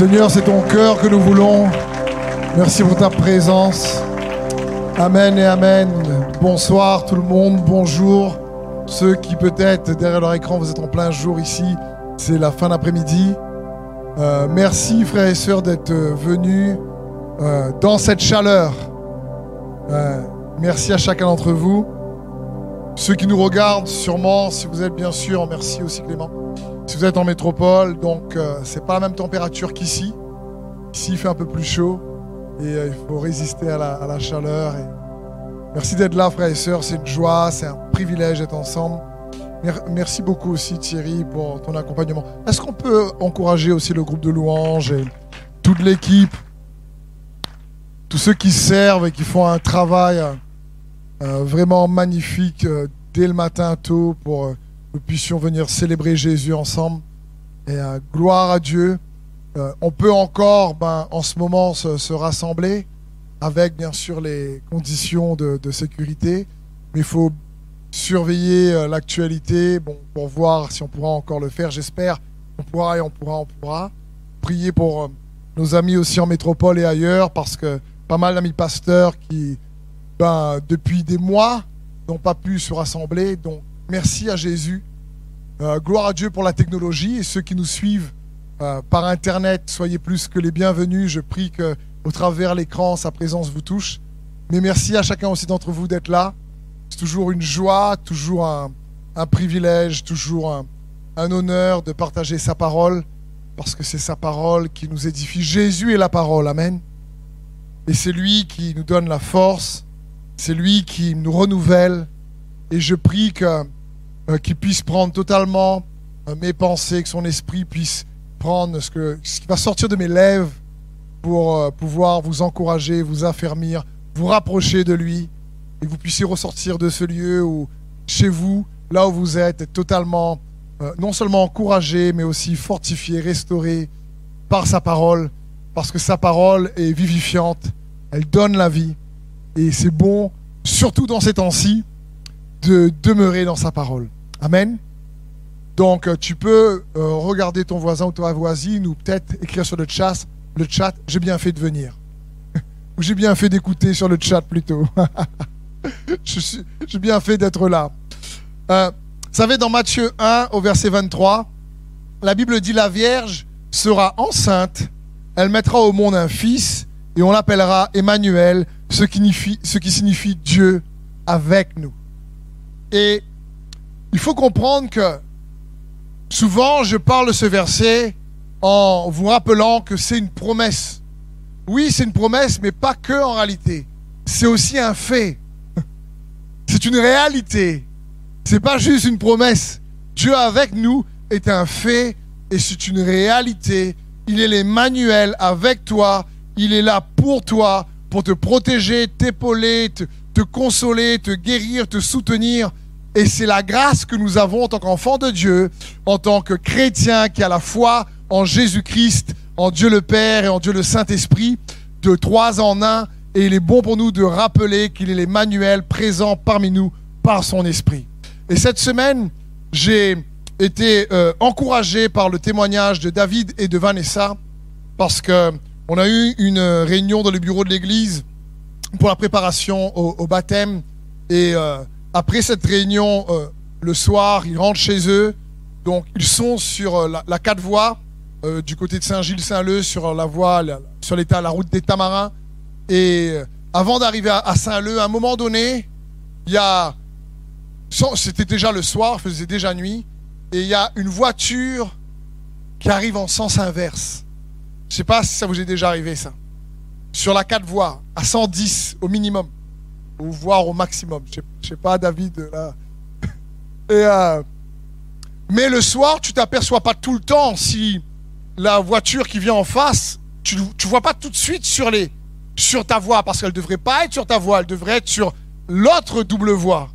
Seigneur, c'est ton cœur que nous voulons. Merci pour ta présence. Amen et Amen. Bonsoir tout le monde, bonjour. Ceux qui peut-être derrière leur écran, vous êtes en plein jour ici, c'est la fin d'après-midi. Euh, merci frères et sœurs d'être venus euh, dans cette chaleur. Euh, merci à chacun d'entre vous. Ceux qui nous regardent, sûrement, si vous êtes bien sûr, merci aussi Clément. Si vous êtes en métropole, donc c'est pas la même température qu'ici. Ici, il fait un peu plus chaud et il faut résister à la, chaleur. Merci d'être là, frères et sœurs. C'est une joie, c'est un privilège d'être ensemble. Merci beaucoup aussi, Thierry, pour ton accompagnement. Est-ce qu'on peut encourager aussi le groupe de louanges et toute l'équipe, tous ceux qui servent et qui font un travail euh, vraiment magnifique euh, dès le matin tôt pour euh, nous puissions venir célébrer Jésus ensemble. Et gloire à Dieu. on peut encore, ben, en ce moment, se rassembler avec bien sûr les conditions de, sécurité. Mais il faut surveiller euh, l'actualité bon, pour voir si on pourra encore le faire. J'espère qu'on pourra et on pourra, on pourra. Prier pour euh, nos amis aussi en métropole et ailleurs parce que pas mal d'amis pasteurs qui, ben, depuis des mois, n'ont pas pu se rassembler. Donc, merci à Jésus. Euh, gloire à Dieu pour la technologie et ceux qui nous suivent par Internet, soyez plus que les bienvenus. Je prie que au travers l'écran, sa présence vous touche. Mais merci à chacun aussi d'entre vous d'être là. C'est toujours une joie, toujours un, privilège, toujours un, honneur de partager sa parole, parce que c'est sa parole qui nous édifie. Jésus est la parole, Amen. Et c'est lui qui nous donne la force, c'est lui qui nous renouvelle. Et je prie que, euh, qu'il puisse prendre totalement euh, mes pensées, que son esprit puisse prendre ce, qui va sortir de mes lèvres pour euh, pouvoir vous encourager, vous affermir, vous rapprocher de lui et que vous puissiez ressortir de ce lieu où, chez vous, là où vous êtes, totalement, non seulement encouragé, mais aussi fortifié, restauré par sa parole, parce que sa parole est vivifiante, elle donne la vie, et c'est bon, surtout dans ces temps-ci, de demeurer dans sa parole. Amen. Donc, euh, tu peux regarder ton voisin ou ta voisine, ou peut-être écrire sur le chat le chat, j'ai bien fait de venir. Ou j'ai bien fait d'écouter sur le chat plutôt. j'ai bien fait d'être là. Euh, vous savez, dans Matthieu 1 au verset 23, la Bible dit la Vierge sera enceinte, elle mettra au monde un fils et on l'appellera Emmanuel, ce qui, signifie, ce qui signifie Dieu avec nous. Et il faut comprendre que souvent je parle de ce verset en vous rappelant que c'est une promesse. Oui, c'est une promesse, mais pas que en réalité. C'est aussi un fait. C'est une réalité. C'est pas juste une promesse. Dieu avec nous est un fait et c'est une réalité. Il est l'Emmanuel avec toi. Il est là pour toi, pour te protéger, t'épauler, te, te consoler, te guérir, te soutenir. Et c'est la grâce que nous avons en tant qu'enfants de Dieu, en tant que chrétiens qui a la foi en Jésus-Christ, en Dieu le Père et en Dieu le Saint-Esprit, de trois en un. Et il est bon pour nous de rappeler qu'il est l'Emmanuel présent parmi nous par son Esprit. Et cette semaine, j'ai été euh, encouragé par le témoignage de David et de Vanessa parce que on a eu une réunion dans le bureau de l'église pour la préparation au, baptême. Et euh, après cette réunion, euh, le soir, ils rentrent chez eux. Donc, ils sont sur la, la quatre voies euh, du côté de Saint-Gilles-Saint-Leu sur la voie, sur l'état, la route des Tamarins. Et euh, avant d'arriver à, Saint-Leu, à un moment donné, il y a, c'était déjà le soir, faisait déjà nuit, et il y a une voiture qui arrive en sens inverse. Je sais pas si ça vous est déjà arrivé ça. Sur la 4 voies, à 110 au minimum, ou voire au maximum. Je sais, sais pas, David. Là. Et euh, mais le soir, tu t'aperçois pas tout le temps si la voiture qui vient en face, tu ne vois pas tout de suite sur, les, sur ta voie, parce qu'elle ne devrait pas être sur ta voie, elle devrait être sur l'autre double voie.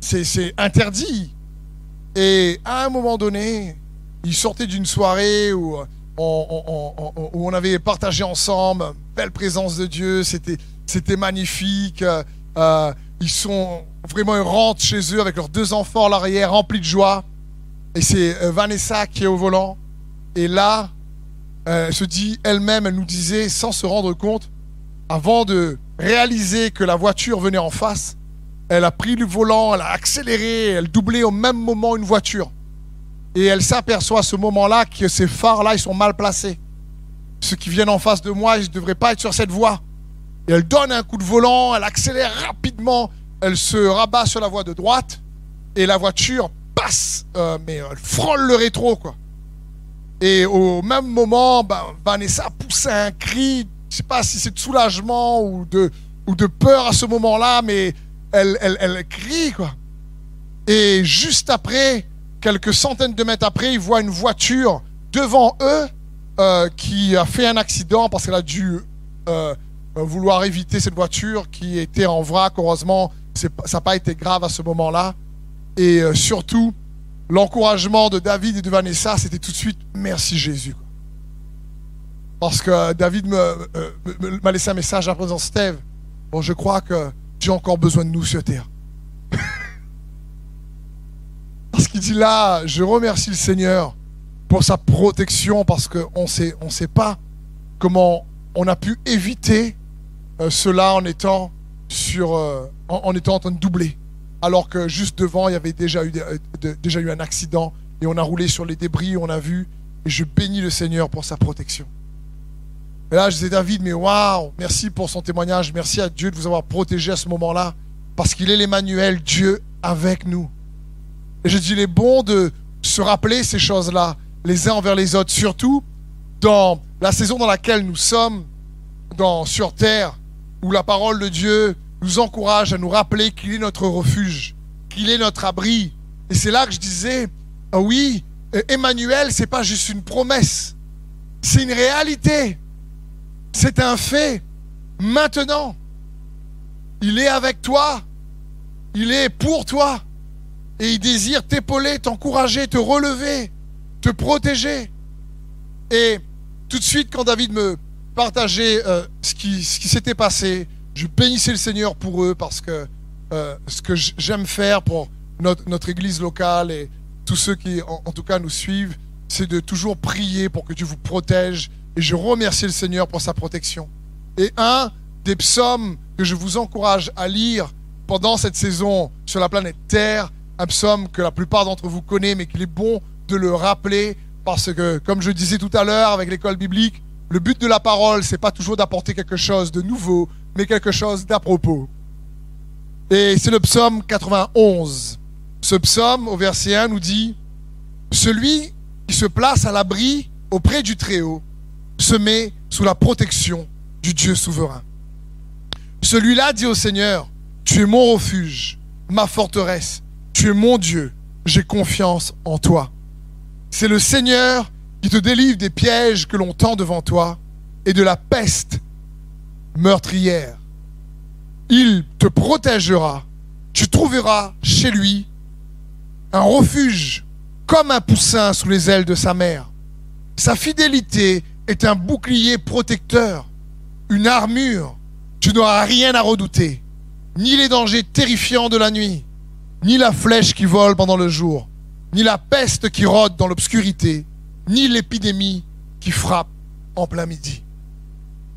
C'est interdit. Et à un moment donné, il sortait d'une soirée où on, où on, avait partagé ensemble, belle présence de Dieu, c'était magnifique. Euh, ils sont vraiment, ils rentrent chez eux avec leurs deux enfants à l'arrière, remplis de joie. Et c'est euh, Vanessa qui est au volant. Et là, elle se dit elle-même, elle nous disait sans se rendre compte, avant de réaliser que la voiture venait en face, elle a pris le volant, elle a accéléré, elle doublait au même moment une voiture. Et elle s'aperçoit à ce moment-là que ces phares-là, ils sont mal placés. Ceux qui viennent en face de moi, ils ne devraient pas être sur cette voie. Elle donne un coup de volant, elle accélère rapidement, elle se rabat sur la voie de droite, et la voiture passe, euh, mais elle frôle le rétro, quoi. Et au même moment, ben, Vanessa pousse un cri, je sais pas si c'est de soulagement ou de, ou de peur à ce moment-là, mais elle, elle, elle crie, quoi. Et juste après, quelques centaines de mètres après, ils voient une voiture devant eux euh, qui a fait un accident parce qu'elle a dû euh, vouloir éviter cette voiture qui était en vrac. Heureusement, ça n'a pas été grave à ce moment-là. Et euh, surtout, l'encouragement de David et de Vanessa, c'était tout de suite merci Jésus. Parce que David m'a laissé un message après dans Steve. Bon, je crois que Dieu a encore besoin de nous sur terre. Parce qu'il dit là, je remercie le Seigneur pour sa protection parce qu'on sait, on sait pas comment on a pu éviter euh, cela en étant, euh, en, étant en train de doubler. Alors que juste devant, il y avait déjà eu, euh, déjà eu un accident et on a roulé sur les débris, on a vu. Et je bénis le Seigneur pour sa protection. Et là, je disais, David, mais waouh, merci pour son témoignage. Merci à Dieu de vous avoir protégé à ce moment-là. Parce qu'il est l'Emmanuel, Dieu avec nous. Et je dis, il est bon de se rappeler ces choses-là, les uns envers les autres, surtout dans la saison dans laquelle nous sommes, dans, sur terre, où la parole de Dieu nous encourage à nous rappeler qu'il est notre refuge, qu'il est notre abri. Et c'est là que je disais, ah oui, Emmanuel, c'est pas juste une promesse, c'est une réalité. C'est un fait. Maintenant, il est avec toi. Il est pour toi. Et il désire t'épauler, t'encourager, te relever, te protéger. Et tout de suite, quand David me partageait euh, ce qui, s'était passé, je bénissais le Seigneur pour eux parce que euh, ce que j'aime faire pour notre, église locale et tous ceux qui, en tout cas, nous suivent, c'est de toujours prier pour que Dieu vous protège et je remercie le Seigneur pour sa protection. Et un des psaumes que je vous encourage à lire pendant cette saison sur la planète Terre, un psaume que la plupart d'entre vous connaissent, mais qu'il est bon de le rappeler, parce que, comme je disais tout à l'heure avec l'école biblique, le but de la parole, c'est pas toujours d'apporter quelque chose de nouveau, mais quelque chose d'à propos. Et c'est le psaume 91. Ce psaume, au verset 1, nous dit, Celui qui se place à l'abri auprès du Très-Haut se met sous la protection du Dieu souverain. Celui-là dit au Seigneur, tu es mon refuge, ma forteresse, tu es mon Dieu, j'ai confiance en toi. C'est le Seigneur qui te délivre des pièges que l'on tend devant toi et de la peste meurtrière. Il te protégera, tu trouveras chez lui un refuge comme un poussin sous les ailes de sa mère. Sa fidélité est un bouclier protecteur, une armure. Tu n'auras rien à redouter, ni les dangers terrifiants de la nuit, ni la flèche qui vole pendant le jour, ni la peste qui rôde dans l'obscurité, ni l'épidémie qui frappe en plein midi.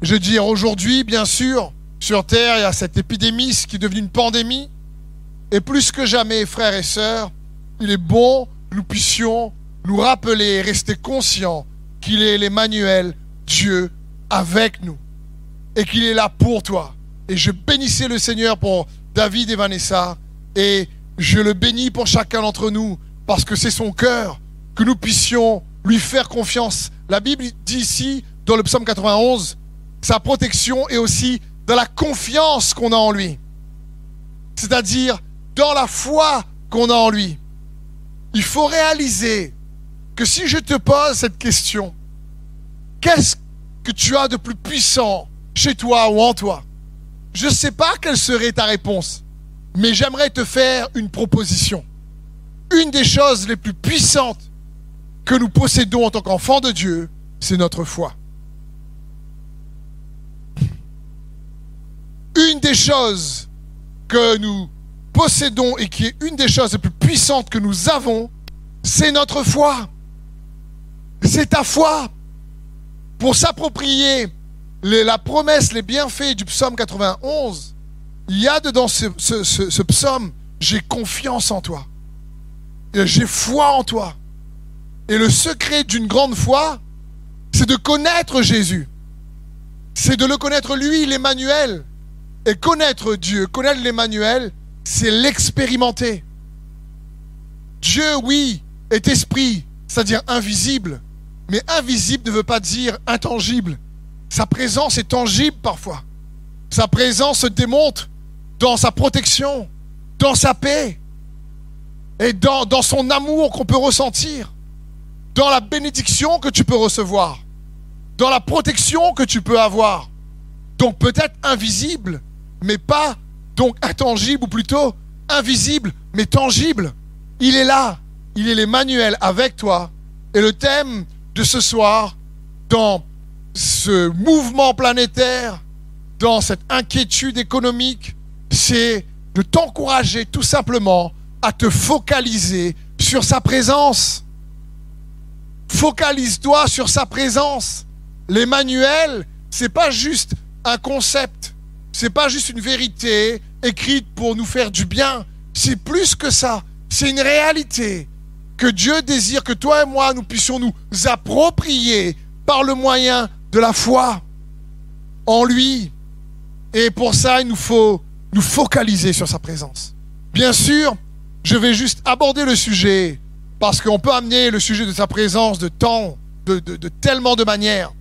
Je veux dire, aujourd'hui, bien sûr, sur Terre, il y a cette épidémie qui est devenue une pandémie. Et plus que jamais, frères et sœurs, il est bon que nous puissions nous rappeler et rester conscients qu'il est l'Emmanuel, Dieu avec nous, et qu'il est là pour toi. Et je bénissais le Seigneur pour David et Vanessa, et je le bénis pour chacun d'entre nous, parce que c'est son cœur, que nous puissions lui faire confiance. La Bible dit ici, dans le psaume 91, sa protection est aussi dans la confiance qu'on a en lui. C'est-à-dire dans la foi qu'on a en lui. Il faut réaliser que si je te pose cette question, qu'est-ce que tu as de plus puissant chez toi ou en toi? Je ne sais pas quelle serait ta réponse, mais j'aimerais te faire une proposition. Une des choses les plus puissantes que nous possédons en tant qu'enfants de Dieu, c'est notre foi. Une des choses que nous possédons et qui est une des choses les plus puissantes que nous avons, c'est notre foi. C'est ta foi. pour s'approprier la promesse, les bienfaits du psaume 91, il y a dedans ce, ce psaume, j'ai confiance en toi. J'ai foi en toi. Et le secret d'une grande foi, c'est de connaître Jésus. C'est de le connaître lui, l'Emmanuel. Et connaître Dieu, connaître l'Emmanuel, c'est l'expérimenter. Dieu, oui, est esprit, c'est-à-dire invisible. Mais invisible ne veut pas dire intangible. Sa présence est tangible parfois. Sa présence se démontre dans sa protection, dans sa paix et dans, dans son amour qu'on peut ressentir, dans la bénédiction que tu peux recevoir, dans la protection que tu peux avoir. Donc peut-être invisible, mais pas donc intangible, ou plutôt invisible, mais tangible. Il est là, il est l'Emmanuel avec toi. Et le thème de ce soir, dans ce mouvement planétaire, dans cette inquiétude économique, c'est de t'encourager tout simplement à te focaliser sur sa présence. Focalise-toi sur sa présence. L'Emmanuel, c'est pas juste un concept, c'est pas juste une vérité écrite pour nous faire du bien, c'est plus que ça, c'est une réalité que Dieu désire que toi et moi nous puissions nous approprier par le moyen de la foi en lui. Et pour ça, il nous faut nous focaliser sur sa présence. Bien sûr, je vais juste aborder le sujet parce qu'on peut amener le sujet de sa présence de temps, de, tellement de manières.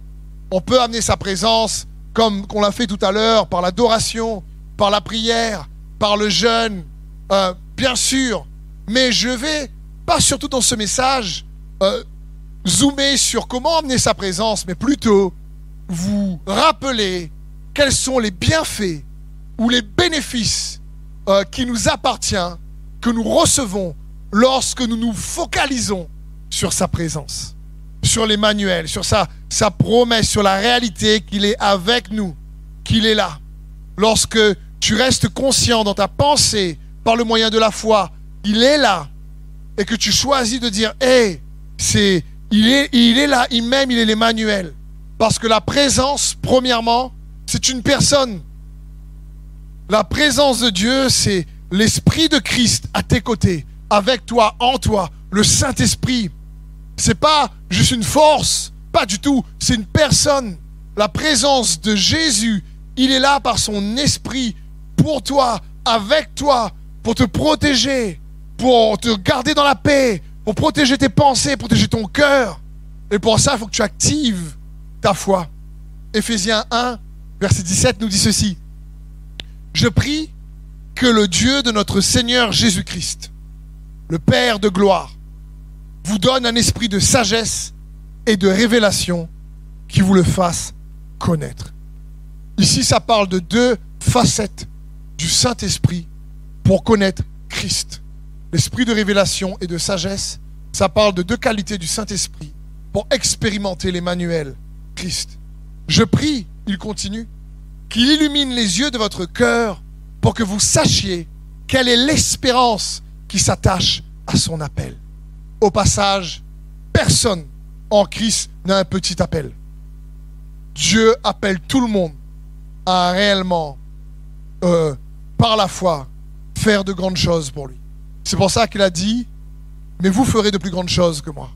On peut amener sa présence comme qu'on l'a fait tout à l'heure, par l'adoration, par la prière, par le jeûne, euh, bien sûr. Mais je vais, pas surtout dans ce message, euh, zoomer sur comment amener sa présence, mais plutôt vous rappeler quels sont les bienfaits ou les bénéfices euh, qui nous appartiennent, que nous recevons lorsque nous nous focalisons sur sa présence, sur l'Emmanuel, sur sa, promesse, sur la réalité qu'il est avec nous, qu'il est là. Lorsque tu restes conscient dans ta pensée, par le moyen de la foi, il est là, et que tu choisis de dire, hé, c'est, il est, il est là, il m'aime, il est l'Emmanuel. Parce que la présence, premièrement, c'est une personne. La présence de Dieu, c'est l'Esprit de Christ à tes côtés, avec toi, en toi, le Saint-Esprit. C'est pas juste une force, pas du tout, c'est une personne. La présence de Jésus, il est là par son esprit pour toi, avec toi, pour te protéger, pour te garder dans la paix, pour protéger tes pensées, protéger ton cœur. Et pour ça, il faut que tu actives ta foi. Éphésiens 1, verset 17 nous dit ceci. Je prie que le Dieu de notre Seigneur Jésus-Christ, le Père de gloire, vous donne un esprit de sagesse et de révélation qui vous le fasse connaître. Ici, ça parle de deux facettes du Saint-Esprit pour connaître Christ. L'esprit de révélation et de sagesse, ça parle de deux qualités du Saint-Esprit pour expérimenter l'Emmanuel, Christ. Je prie, il continue, qu'il illumine les yeux de votre cœur pour que vous sachiez quelle est l'espérance qui s'attache à son appel. Au passage, personne en Christ n'a un petit appel. Dieu appelle tout le monde à réellement, euh, par la foi, faire de grandes choses pour lui. C'est pour ça qu'il a dit, mais vous ferez de plus grandes choses que moi.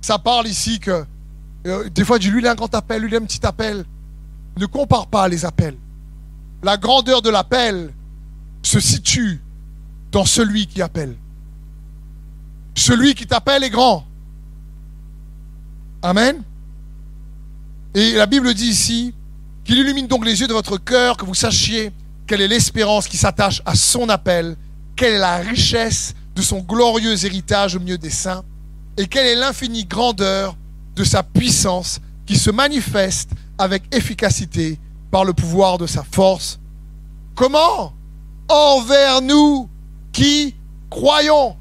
Ça parle ici que, euh, des fois, lui, il a un grand appel, lui, il a un petit appel. Ne compare pas les appels. La grandeur de l'appel se situe dans celui qui appelle. Celui qui t'appelle est grand. Amen. Et la Bible dit ici qu'il illumine donc les yeux de votre cœur, que vous sachiez quelle est l'espérance qui s'attache à son appel, quelle est la richesse de son glorieux héritage au milieu des saints, et quelle est l'infinie grandeur de sa puissance qui se manifeste avec efficacité par le pouvoir de sa force. Comment? Envers nous qui croyons?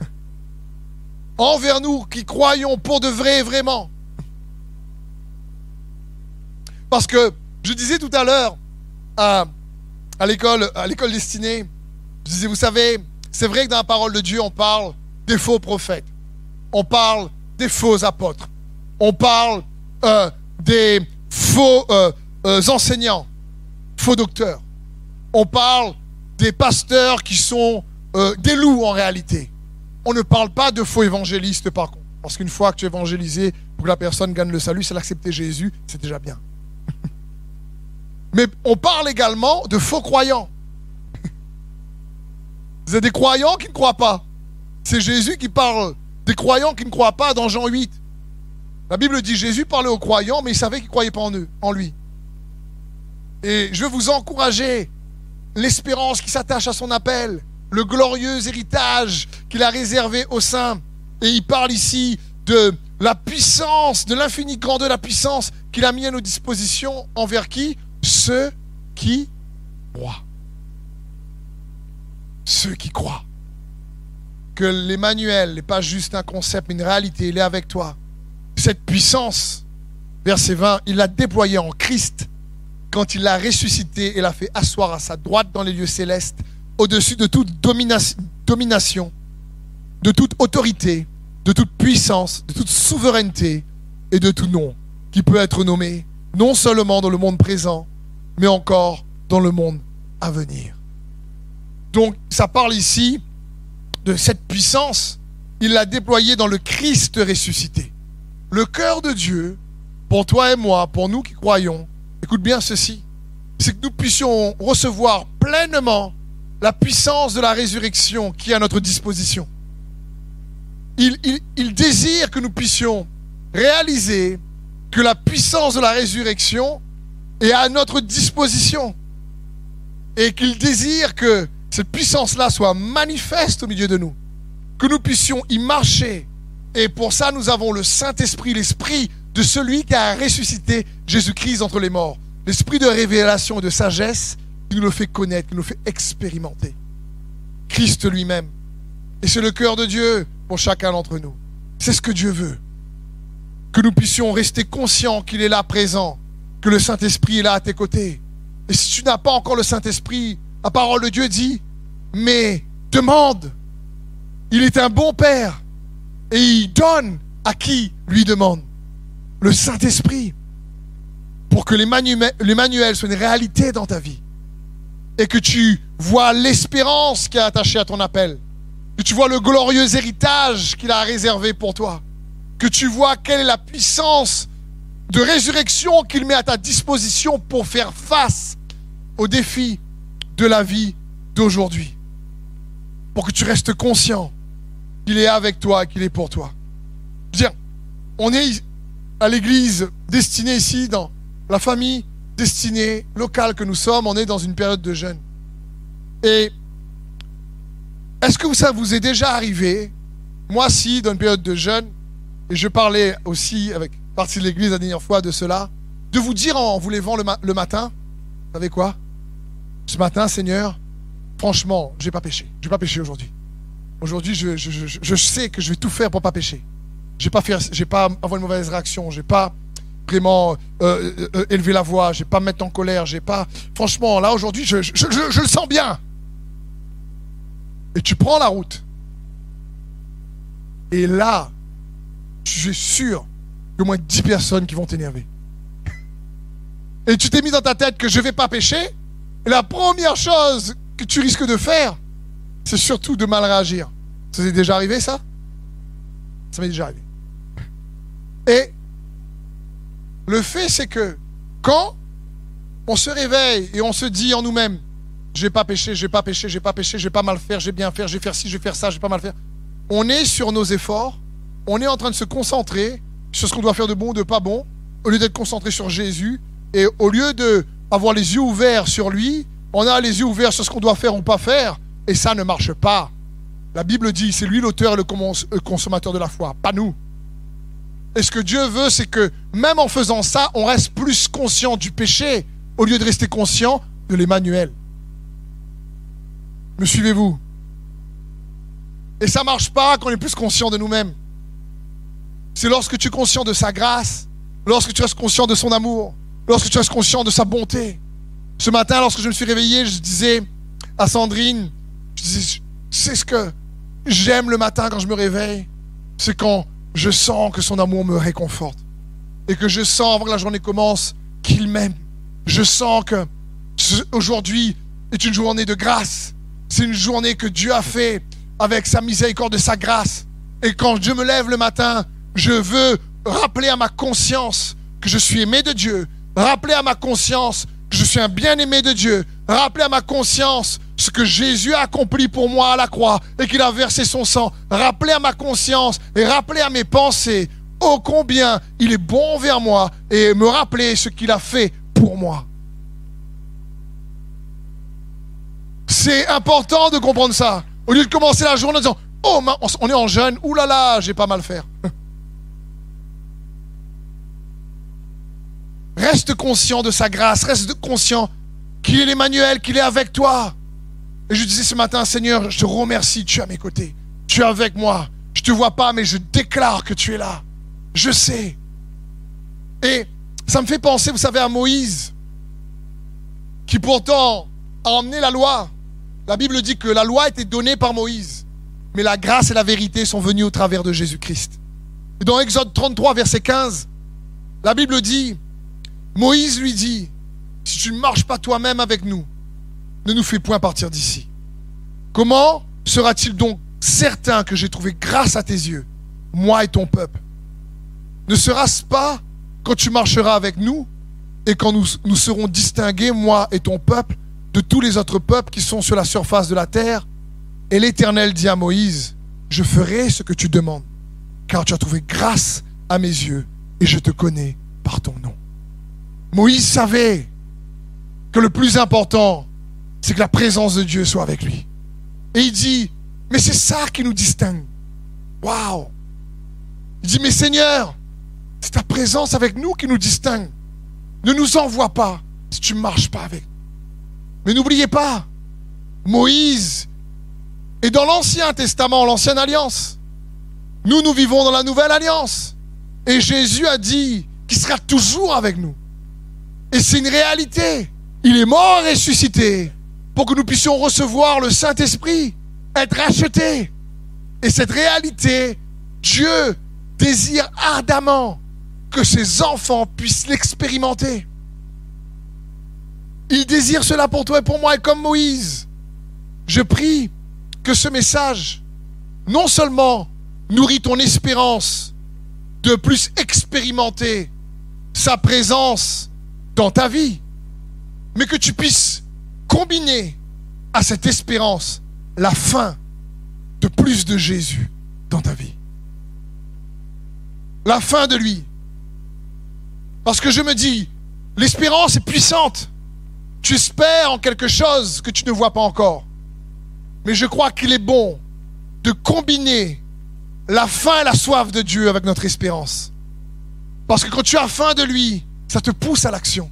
Envers nous qui croyons pour de vrai, vraiment. Parce que je disais tout à l'heure à, l'école, à l'école destinée, je disais, vous savez, c'est vrai que dans la parole de Dieu, on parle des faux prophètes. On parle des faux apôtres. On parle euh, des faux euh, euh, enseignants, faux docteurs. On parle des pasteurs qui sont des loups en réalité. On ne parle pas de faux évangélistes par contre. Parce qu'une fois que tu es évangélisé, pour que la personne gagne le salut, c'est l'accepter Jésus, c'est déjà bien. Mais on parle également de faux croyants. C'est des croyants qui ne croient pas. C'est Jésus qui parle des croyants qui ne croient pas dans Jean 8. La Bible dit Jésus parlait aux croyants, mais il savait qu'ils ne croyaient pas en eux, en lui. Et je veux vous encourager l'espérance qui s'attache à son appel, le glorieux héritage qu'il a réservé aux saints. Et il parle ici de la puissance, de l'infini grandeur de la puissance qu'il a mis à nos dispositions envers qui? Ceux qui croient. Ceux qui croient. Que l'Emmanuel n'est pas juste un concept, mais une réalité, il est avec toi. Cette puissance, verset 20, il l'a déployée en Christ quand il l'a ressuscité et l'a fait asseoir à sa droite dans les lieux célestes, au-dessus de toute domination, de toute autorité, de toute puissance, de toute souveraineté et de tout nom qui peut être nommé non seulement dans le monde présent, mais encore dans le monde à venir. Donc ça parle ici de cette puissance, il l'a déployée dans le Christ ressuscité. Le cœur de Dieu, pour toi et moi, pour nous qui croyons, écoute bien ceci, c'est que nous puissions recevoir pleinement la puissance de la résurrection qui est à notre disposition. Il, désire que nous puissions réaliser que la puissance de la résurrection est à notre disposition et qu'il désire que cette puissance-là soit manifeste au milieu de nous, que nous puissions y marcher. Et pour ça, nous avons le Saint-Esprit, l'Esprit de celui qui a ressuscité Jésus-Christ entre les morts. L'Esprit de révélation et de sagesse qui nous le fait connaître, qui nous le fait expérimenter. Christ lui-même. Et c'est le cœur de Dieu pour chacun d'entre nous. C'est ce que Dieu veut. Que nous puissions rester conscients qu'il est là présent, que le Saint-Esprit est là à tes côtés. Et si tu n'as pas encore le Saint-Esprit, la parole de Dieu dit, mais demande. Il est un bon Père et il donne à qui lui demande. Le Saint-Esprit. Pour que l'Emmanuel soit une réalité dans ta vie. Et que tu vois l'espérance qui est attachée à ton appel. Que tu vois le glorieux héritage qu'il a réservé pour toi. Que tu vois quelle est la puissance de résurrection qu'il met à ta disposition pour faire face aux défis de la vie d'aujourd'hui. Pour que tu restes conscient qu'il est avec toi, qu'il est pour toi. Je veux dire, on est à l'église destinée ici, dans la famille destinée locale que nous sommes, on est dans une période de jeûne. Et est-ce que ça vous est déjà arrivé, moi si, dans une période de jeûne, et je parlais aussi avec partie de l'église la dernière fois de cela, de vous dire en vous levant le, le matin, vous savez quoi? Ce matin, Seigneur, franchement, je n'ai pas péché. Je vais pas pécher aujourd'hui. Aujourd'hui, je, sais que je vais tout faire pour pas pécher. Je n'ai pas, j'ai pas avoir une mauvaise réaction. Je n'ai pas vraiment euh, euh, euh, élever la voix. Je n'ai pas me mettre en colère. J'ai pas. Franchement, là aujourd'hui, je, le sens bien. Et tu prends la route. Et là, je suis sûr qu'il y a au moins 10 personnes qui vont t'énerver. Et tu t'es mis dans ta tête que je ne vais pas pécher la première chose que tu risques de faire, c'est surtout de mal réagir. Ça t'est déjà arrivé ça? Ça m'est déjà arrivé. Et le fait, c'est que quand on se réveille et on se dit en nous-mêmes, je vais pas pécher, je vais pas pécher, je vais pas pécher, je pas mal faire, je vais bien faire, je vais faire ci, je vais faire ça, je vais pas mal faire. On est sur nos efforts, on est en train de se concentrer sur ce qu'on doit faire de bon ou de pas bon, au lieu d'être concentré sur Jésus, et au lieu de les yeux ouverts sur lui, on a les yeux ouverts sur ce qu'on doit faire ou pas faire, et ça ne marche pas. La Bible dit, c'est lui l'auteur et le consommateur de la foi, pas nous. Et ce que Dieu veut, c'est que même en faisant ça, on reste plus conscient du péché au lieu de rester conscient de l'Emmanuel. Me suivez-vous? Et ça marche pas quand on est plus conscient de nous-mêmes. C'est lorsque tu es conscient de sa grâce, lorsque tu restes conscient de son amour, lorsque tu restes conscient de sa bonté. Ce matin, lorsque je me suis réveillé, je disais à Sandrine, c'est ce que j'aime le matin quand je me réveille, c'est quand je sens que son amour me réconforte. Et que je sens, avant que la journée commence, qu'il m'aime. Je sens que aujourd'hui est une journée de grâce. C'est une journée que Dieu a fait avec sa miséricorde et sa grâce. Et quand je me lève le matin, je veux rappeler à ma conscience que je suis aimé de Dieu. Rappeler à ma conscience que je suis un bien-aimé de Dieu. Rappeler à ma conscience ce que Jésus a accompli pour moi à la croix et qu'il a versé son sang. Rappeler à ma conscience et rappeler à mes pensées ô combien il est bon envers moi et me rappeler ce qu'il a fait pour moi. C'est important de comprendre ça. Au lieu de commencer la journée en disant Oh, on est en jeûne, oulala, j'ai pas mal faire. Reste conscient de sa grâce, reste conscient qu'il est l'Emmanuel, qu'il est avec toi. Et je disais ce matin, Seigneur, je te remercie, tu es à mes côtés. Tu es avec moi. Je ne te vois pas, mais je déclare que tu es là. Je sais. Et ça me fait penser, vous savez, à Moïse, qui pourtant a emmené la loi. La Bible dit que la loi était donnée par Moïse, mais la grâce et la vérité sont venues au travers de Jésus-Christ. Et dans Exode 33, verset 15, la Bible dit, Moïse lui dit, si tu ne marches pas toi-même avec nous, ne nous fais point partir d'ici. Comment sera-t-il donc certain que j'ai trouvé grâce à tes yeux, moi et ton peuple? Ne sera-ce pas quand tu marcheras avec nous et quand nous, nous serons distingués, moi et ton peuple, de tous les autres peuples qui sont sur la surface de la terre? Et l'Éternel dit à Moïse, je ferai ce que tu demandes, car tu as trouvé grâce à mes yeux et je te connais par ton nom. Moïse savait que le plus important, c'est que la présence de Dieu soit avec lui. Et il dit, mais c'est ça qui nous distingue. Waouh! Il dit, mais Seigneur, c'est ta présence avec nous qui nous distingue. Ne nous envoie pas si tu ne marches pas avec nous. Mais n'oubliez pas, Moïse est dans l'Ancien Testament, l'Ancienne Alliance. Nous, nous vivons dans la Nouvelle Alliance. Et Jésus a dit qu'il sera toujours avec nous. Et c'est une réalité. Il est mort et ressuscité pour que nous puissions recevoir le Saint-Esprit, être rachetés. Et cette réalité, Dieu désire ardemment que ses enfants puissent l'expérimenter. Il désire cela pour toi et pour moi, et comme Moïse, je prie que ce message, non seulement nourrit ton espérance de plus expérimenter sa présence dans ta vie, mais que tu puisses combiner à cette espérance la fin de plus de Jésus dans ta vie. La fin de lui. Parce que je me dis, l'espérance est puissante. Tu espères en quelque chose que tu ne vois pas encore. Mais je crois qu'il est bon de combiner la faim et la soif de Dieu avec notre espérance. Parce que quand tu as faim de lui, ça te pousse à l'action.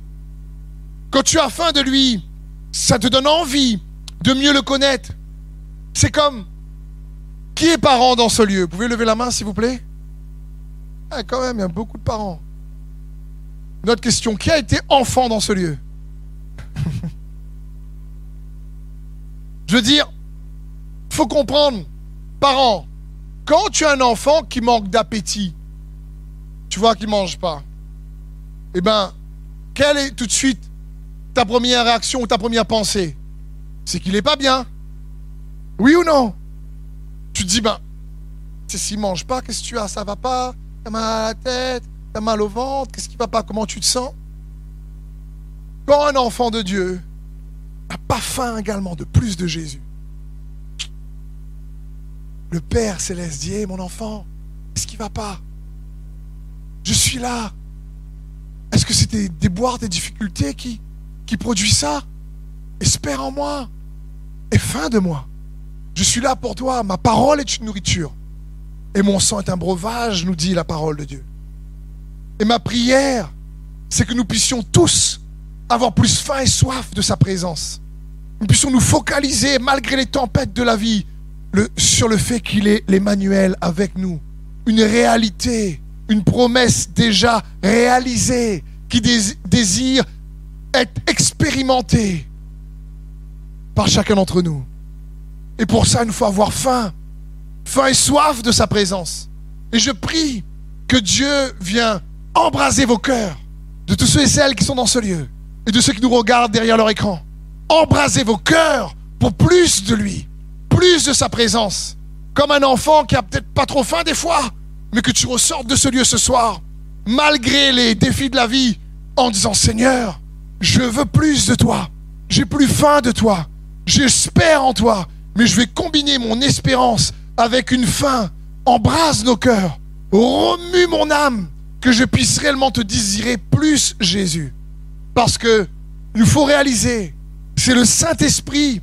Quand tu as faim de lui, ça te donne envie de mieux le connaître. C'est comme qui est parent dans ce lieu? Vous pouvez lever la main, s'il vous plaît? Ah, Quand même, il y a beaucoup de parents. Notre question qui a été enfant dans ce lieu? Je veux dire, faut comprendre, parents, quand tu as un enfant qui manque d'appétit, tu vois qu'il ne mange pas, eh bien, quelle est tout de suite ta première réaction ou ta première pensée C'est qu'il n'est pas bien. Oui ou non? Tu te dis, ben, s'il ne mange pas, qu'est-ce que tu as? Ça va pas? T'as mal à la tête? T'as mal au ventre? Qu'est-ce qui va pas? Comment tu te sens? Quand un enfant de Dieu n'a pas faim également de plus de Jésus, le Père céleste dit, mon enfant, qu'est-ce qui va pas? Je suis là. Est-ce que c'est des déboires, des difficultés qui, qui produisent ça Espère en moi et fin de moi. Je suis là pour toi. Ma parole est une nourriture. Et mon sang est un breuvage, nous dit la parole de Dieu. Et ma prière, c'est que nous puissions tous avoir plus faim et soif de sa présence. Nous puissions nous focaliser, malgré les tempêtes de la vie, sur le fait qu'il est l'Emmanuel avec nous. Une réalité une promesse déjà réalisée qui désire être expérimentée par chacun d'entre nous. Et pour ça, il nous faut avoir faim, faim et soif de sa présence. Et je prie que Dieu vienne embraser vos cœurs de tous ceux et celles qui sont dans ce lieu et de ceux qui nous regardent derrière leur écran. Embrasez vos cœurs pour plus de lui, plus de sa présence. Comme un enfant qui a peut-être pas trop faim des fois, mais que tu ressortes de ce lieu ce soir, malgré les défis de la vie, en disant Seigneur, je veux plus de toi. J'ai plus faim de toi. J'espère en toi. Mais je vais combiner mon espérance avec une faim. Embrasse nos cœurs. Remue mon âme. Que je puisse réellement te désirer plus, Jésus. Parce que il faut réaliser, c'est le Saint-Esprit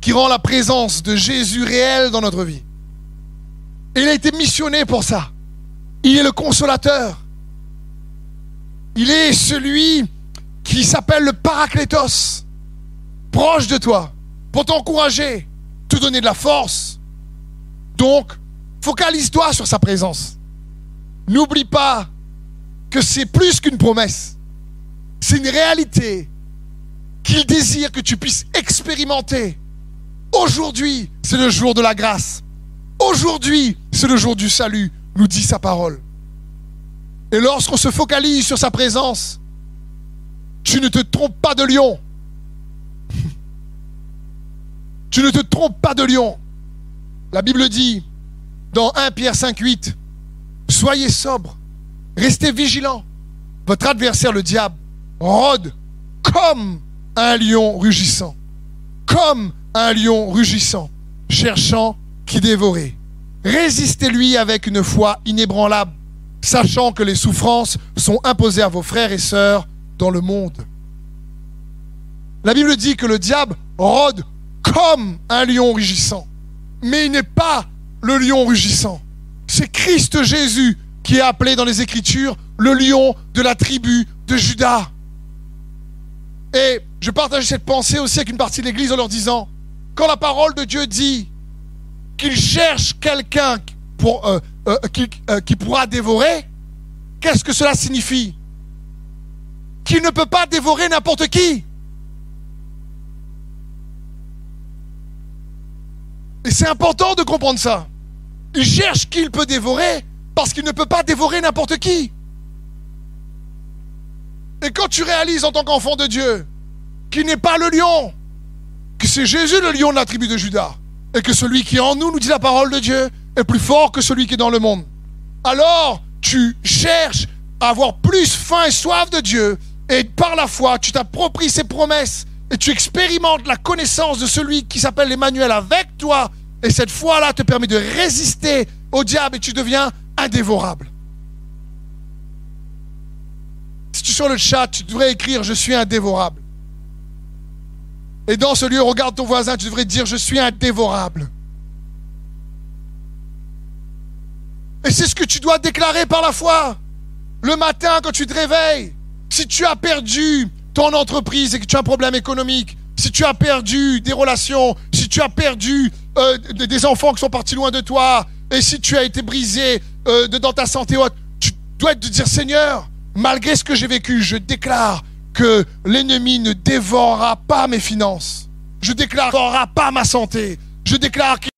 qui rend la présence de Jésus réelle dans notre vie. Et il a été missionné pour ça. Il est le consolateur. Il est celui qui s'appelle le Paraclétos, proche de toi, pour t'encourager, te donner de la force. Donc, focalise-toi sur sa présence. N'oublie pas que c'est plus qu'une promesse. C'est une réalité qu'il désire que tu puisses expérimenter. Aujourd'hui, c'est le jour de la grâce. Aujourd'hui, c'est le jour du salut, nous dit sa parole. Et lorsqu'on se focalise sur sa présence, tu ne te trompes pas de lion. tu ne te trompes pas de lion. La Bible dit dans 1 Pierre 5, 8, soyez sobre, restez vigilants. Votre adversaire, le diable, rôde comme un lion rugissant. Comme un lion rugissant, cherchant qui dévorer. Résistez-lui avec une foi inébranlable, sachant que les souffrances sont imposées à vos frères et sœurs dans le monde. La Bible dit que le diable rôde comme un lion rugissant. Mais il n'est pas le lion rugissant. C'est Christ Jésus qui est appelé dans les Écritures le lion de la tribu de Judas. Et je partage cette pensée aussi avec une partie de l'Église en leur disant, quand la parole de Dieu dit qu'il cherche quelqu'un euh, euh, euh, qui pourra dévorer, qu'est-ce que cela signifie? Qu'il ne peut pas dévorer n'importe qui. Et c'est important de comprendre ça. Il cherche qui il peut dévorer parce qu'il ne peut pas dévorer n'importe qui. Et quand tu réalises en tant qu'enfant de Dieu qu'il n'est pas le lion, que c'est Jésus le lion de la tribu de Judas, et que celui qui est en nous, nous dit la parole de Dieu, est plus fort que celui qui est dans le monde. Alors, tu cherches à avoir plus faim et soif de Dieu, et par la foi, tu t'appropries ses promesses, et tu expérimentes la connaissance de celui qui s'appelle Emmanuel avec toi, et cette foi-là te permet de résister au diable, et tu deviens indévorable. Si tu es sur le chat, tu devrais écrire Je suis indévorable. Et dans ce lieu, regarde ton voisin, tu devrais dire, je suis indévorable. Et c'est ce que tu dois déclarer par la foi. Le matin, quand tu te réveilles, si tu as perdu ton entreprise et que tu as un problème économique, si tu as perdu des relations, si tu as perdu euh, des enfants qui sont partis loin de toi, et si tu as été brisé euh, dans ta santé, tu dois te dire, Seigneur, malgré ce que j'ai vécu, je déclare que l'ennemi ne dévorera pas mes finances. Je déclare qu'il n'aura pas ma santé. Je déclare qu'il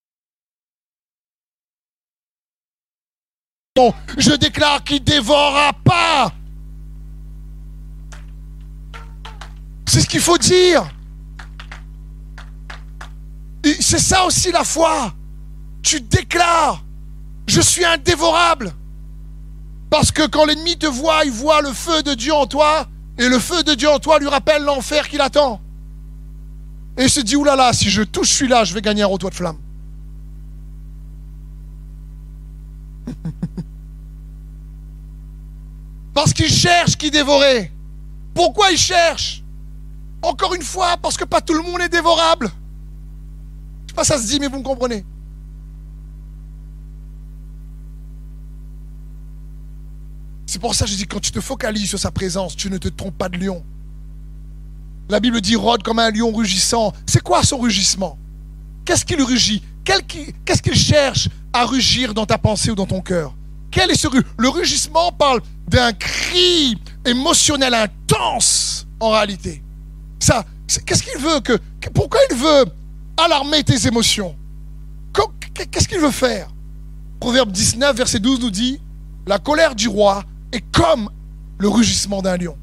Je déclare qu'il dévorera pas. C'est ce qu'il faut dire. C'est ça aussi la foi. Tu déclares, je suis indévorable. Parce que quand l'ennemi te voit, il voit le feu de Dieu en toi, et le feu de Dieu en toi lui rappelle l'enfer qui l'attend. Et il se dit, oulala, si je touche celui-là, je vais gagner un retour de flamme. parce qu'il cherche qui dévorer. Pourquoi il cherche? Encore une fois, parce que pas tout le monde est dévorable. Je sais pas, ça se dit, mais vous me comprenez. C'est pour ça que je dis, quand tu te focalises sur sa présence, tu ne te trompes pas de lion. La Bible dit rôde comme un lion rugissant. C'est quoi son rugissement? Qu'est-ce qu'il rugit? Qu'est-ce qu'il cherche à rugir dans ta pensée ou dans ton cœur? Quel est ce Le rugissement parle d'un cri émotionnel intense en réalité. Ça, qu'est-ce qu'il veut que Pourquoi il veut alarmer tes émotions? Qu'est-ce qu'il veut faire? Proverbe 19, verset 12 nous dit, la colère du roi est comme le rugissement d'un lion.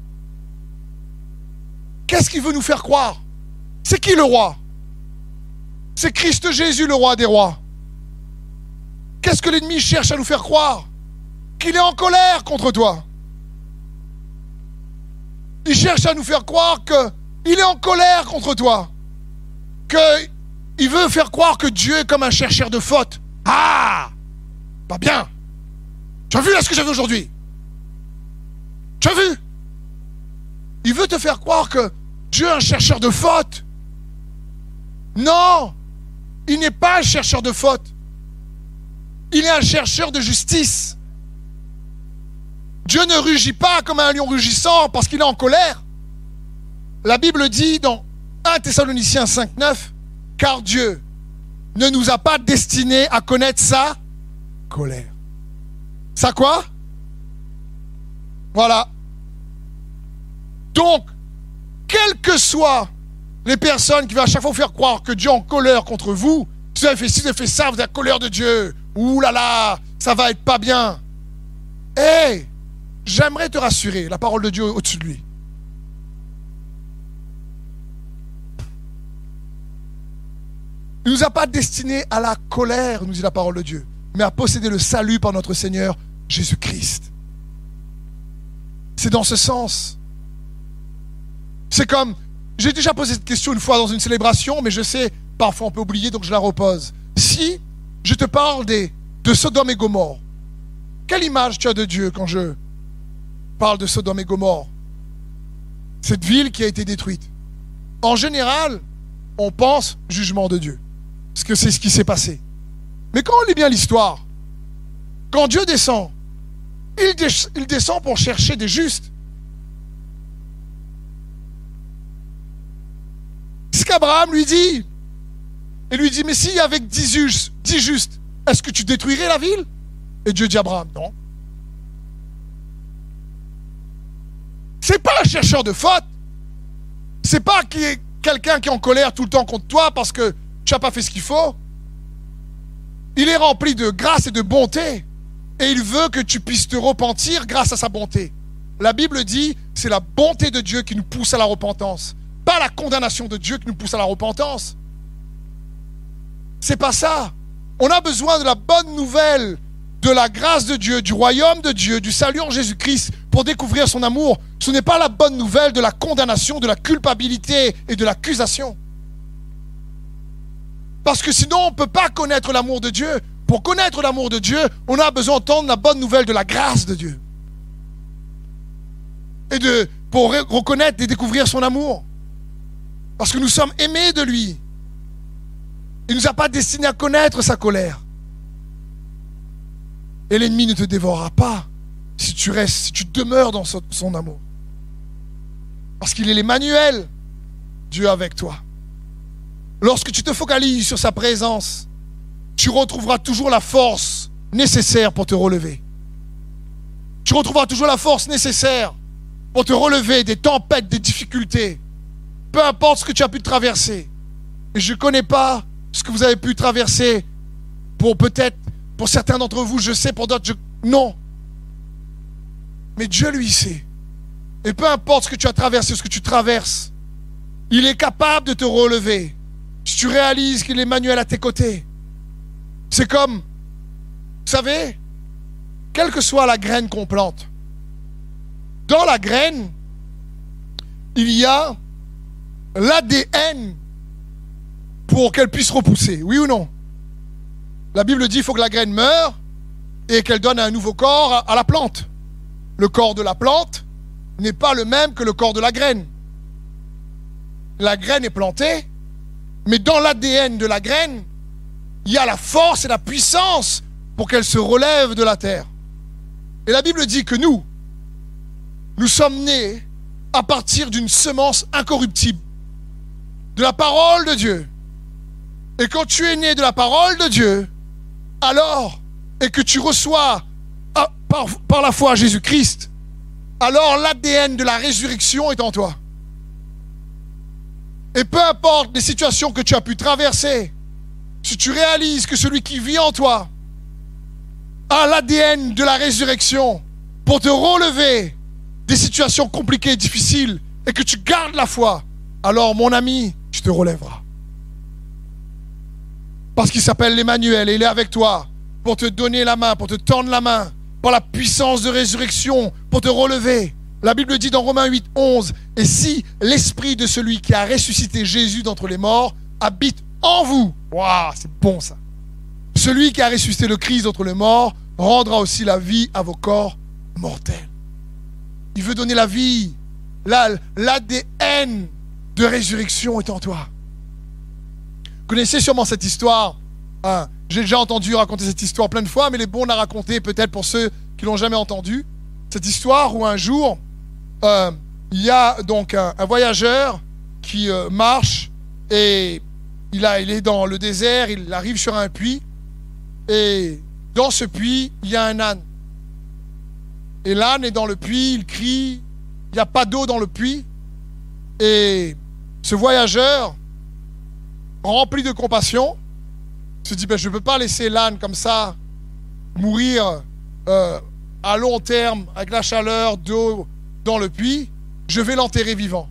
Qu'est-ce qu'il veut nous faire croire? C'est qui le roi? C'est Christ Jésus, le roi des rois. Qu'est-ce que l'ennemi cherche à nous faire croire? Qu'il est en colère contre toi. Il cherche à nous faire croire qu'il est en colère contre toi. Qu'il veut faire croire que Dieu est comme un chercheur de fautes. Ah Pas bien. Tu as vu là ce que vu aujourd'hui? Tu as vu? Il veut te faire croire que Dieu est un chercheur de fautes. Non Il n'est pas un chercheur de fautes. Il est un chercheur de justice. Dieu ne rugit pas comme un lion rugissant parce qu'il est en colère. La Bible dit dans 1 Thessaloniciens 5, 9, car Dieu ne nous a pas destinés à connaître sa colère. Ça quoi? Voilà. Donc, quelles que soient les personnes qui vont à chaque fois faire croire que Dieu est en colère contre vous, si vous avez fait avez ça, vous êtes la colère de Dieu, ouh là là, ça va être pas bien. Hé, j'aimerais te rassurer, la parole de Dieu est au-dessus de lui. Il ne nous a pas destinés à la colère, nous dit la parole de Dieu, mais à posséder le salut par notre Seigneur Jésus-Christ. C'est dans ce sens. C'est comme, j'ai déjà posé cette question une fois dans une célébration, mais je sais, parfois on peut oublier, donc je la repose. Si je te parle des, de Sodome et Gomorre. Quelle image tu as de Dieu quand je parle de Sodome et Gomorre? Cette ville qui a été détruite. En général, on pense jugement de Dieu. Parce que c'est ce qui s'est passé. Mais quand on lit bien l'histoire, quand Dieu descend, il, il descend pour chercher des justes. Ce qu'Abraham lui dit, et lui dit, mais si avec dix justes, est-ce que tu détruirais la ville? Et Dieu dit à Abraham, non. C'est pas un chercheur de faute. C'est pas quelqu'un qui est en colère tout le temps contre toi parce que tu n'as pas fait ce qu'il faut. Il est rempli de grâce et de bonté. Et il veut que tu puisses te repentir grâce à sa bonté. La Bible dit, c'est la bonté de Dieu qui nous pousse à la repentance. Pas la condamnation de Dieu qui nous pousse à la repentance. C'est pas ça. On a besoin de la bonne nouvelle, de la grâce de Dieu, du royaume de Dieu, du salut en Jésus-Christ pour découvrir son amour. Ce n'est pas la bonne nouvelle de la condamnation, de la culpabilité et de l'accusation. Parce que sinon, on ne peut pas connaître l'amour de Dieu. Pour connaître l'amour de Dieu, on a besoin d'entendre la bonne nouvelle de la grâce de Dieu. Et de, pour reconnaître et découvrir son amour. Parce que nous sommes aimés de lui. Il ne nous a pas destinés à connaître sa colère. Et l'ennemi ne te dévorera pas si tu restes, si tu demeures dans son, amour. Parce qu'il est l'Emmanuel, Dieu avec toi. Lorsque tu te focalises sur sa présence, tu retrouveras toujours la force nécessaire pour te relever. Tu retrouveras toujours la force nécessaire pour te relever des tempêtes, des difficultés. Peu importe ce que tu as pu traverser. Et je ne connais pas ce que vous avez pu traverser pour peut-être, pour certains d'entre vous, je sais, pour d'autres, non. Mais Dieu lui sait. Et peu importe ce que tu as traversé, ce que tu traverses, il est capable de te relever. Si tu réalises qu'il est manuel à tes côtés. C'est comme, vous savez, quelle que soit la graine qu'on plante, dans la graine, il y a l'ADN pour qu'elle puisse repousser. Oui ou non? La Bible dit qu'il faut que la graine meure et qu'elle donne un nouveau corps à la plante. Le corps de la plante n'est pas le même que le corps de la graine. La graine est plantée, mais dans l'ADN de la graine, il y a la force et la puissance pour qu'elle se relève de la terre. Et la Bible dit que nous, nous sommes nés à partir d'une semence incorruptible, de la parole de Dieu. Et quand tu es né de la parole de Dieu, alors, et que tu reçois ah, par, par la foi Jésus-Christ, alors l'ADN de la résurrection est en toi. Et peu importe les situations que tu as pu traverser, si tu réalises que celui qui vit en toi as l'ADN de la résurrection pour te relever des situations compliquées et difficiles et que tu gardes la foi, alors mon ami, tu te relèveras. Parce qu'il s'appelle l'Emmanuel et il est avec toi pour te donner la main, pour te tendre la main, par la puissance de résurrection, pour te relever. La Bible dit dans Romains 8, 11, et si l'esprit de celui qui a ressuscité Jésus d'entre les morts habite en vous, waouh, c'est bon ça. Celui qui a ressuscité le Christ d'entre les morts rendra aussi la vie à vos corps mortels. Il veut donner la vie. L'ADN de résurrection est en toi. Vous connaissez sûrement cette histoire. Hein. J'ai déjà entendu raconter cette histoire plein de fois, mais les bons la raconter peut-être pour ceux qui l'ont jamais entendu. Cette histoire où un jour, euh, il y a donc un, voyageur qui euh, marche et il, est dans le désert, il arrive sur un puits et dans ce puits, il y a un âne. Et l'âne est dans le puits, il crie, il n'y a pas d'eau dans le puits. Et ce voyageur, rempli de compassion, se dit, ben, je ne peux pas laisser l'âne comme ça mourir euh, à long terme avec la chaleur d'eau dans le puits, je vais l'enterrer vivant.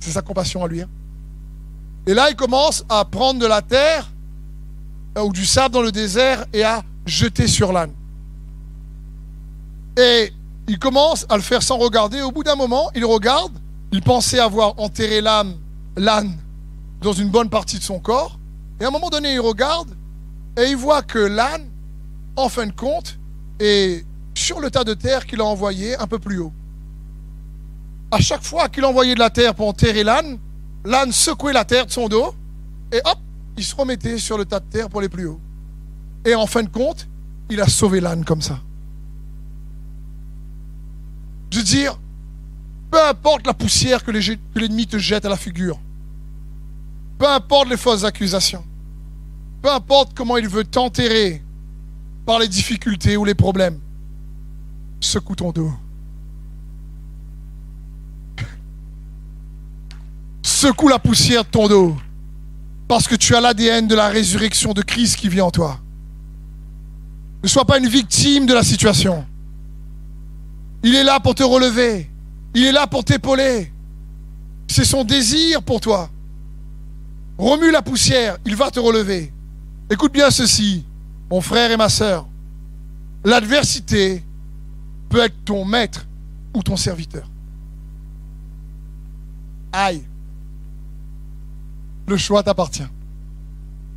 C'est sa compassion à lui. Hein. Et là, il commence à prendre de la terre euh, ou du sable dans le désert et à jeter sur l'âne. Et il commence à le faire sans regarder. Au bout d'un moment, il regarde. Il pensait avoir enterré l'âne dans une bonne partie de son corps. Et à un moment donné, il regarde et il voit que l'âne, en fin de compte, est sur le tas de terre qu'il a envoyé un peu plus haut. À chaque fois qu'il envoyait de la terre pour enterrer l'âne, l'âne secouait la terre de son dos et hop, il se remettait sur le tas de terre pour aller plus haut. Et en fin de compte, il a sauvé l'âne comme ça. Je veux dire, peu importe la poussière que l'ennemi te jette à la figure, peu importe les fausses accusations, peu importe comment il veut t'enterrer par les difficultés ou les problèmes, secoue ton dos. Secoue la poussière de ton dos. Parce que tu as l'ADN de la résurrection de Christ qui vit en toi. Ne sois pas une victime de la situation. Il est là pour te relever. Il est là pour t'épauler. C'est son désir pour toi. Remue la poussière, il va te relever. Écoute bien ceci, mon frère et ma sœur. L'adversité peut être ton maître ou ton serviteur. Aïe. Le choix t'appartient.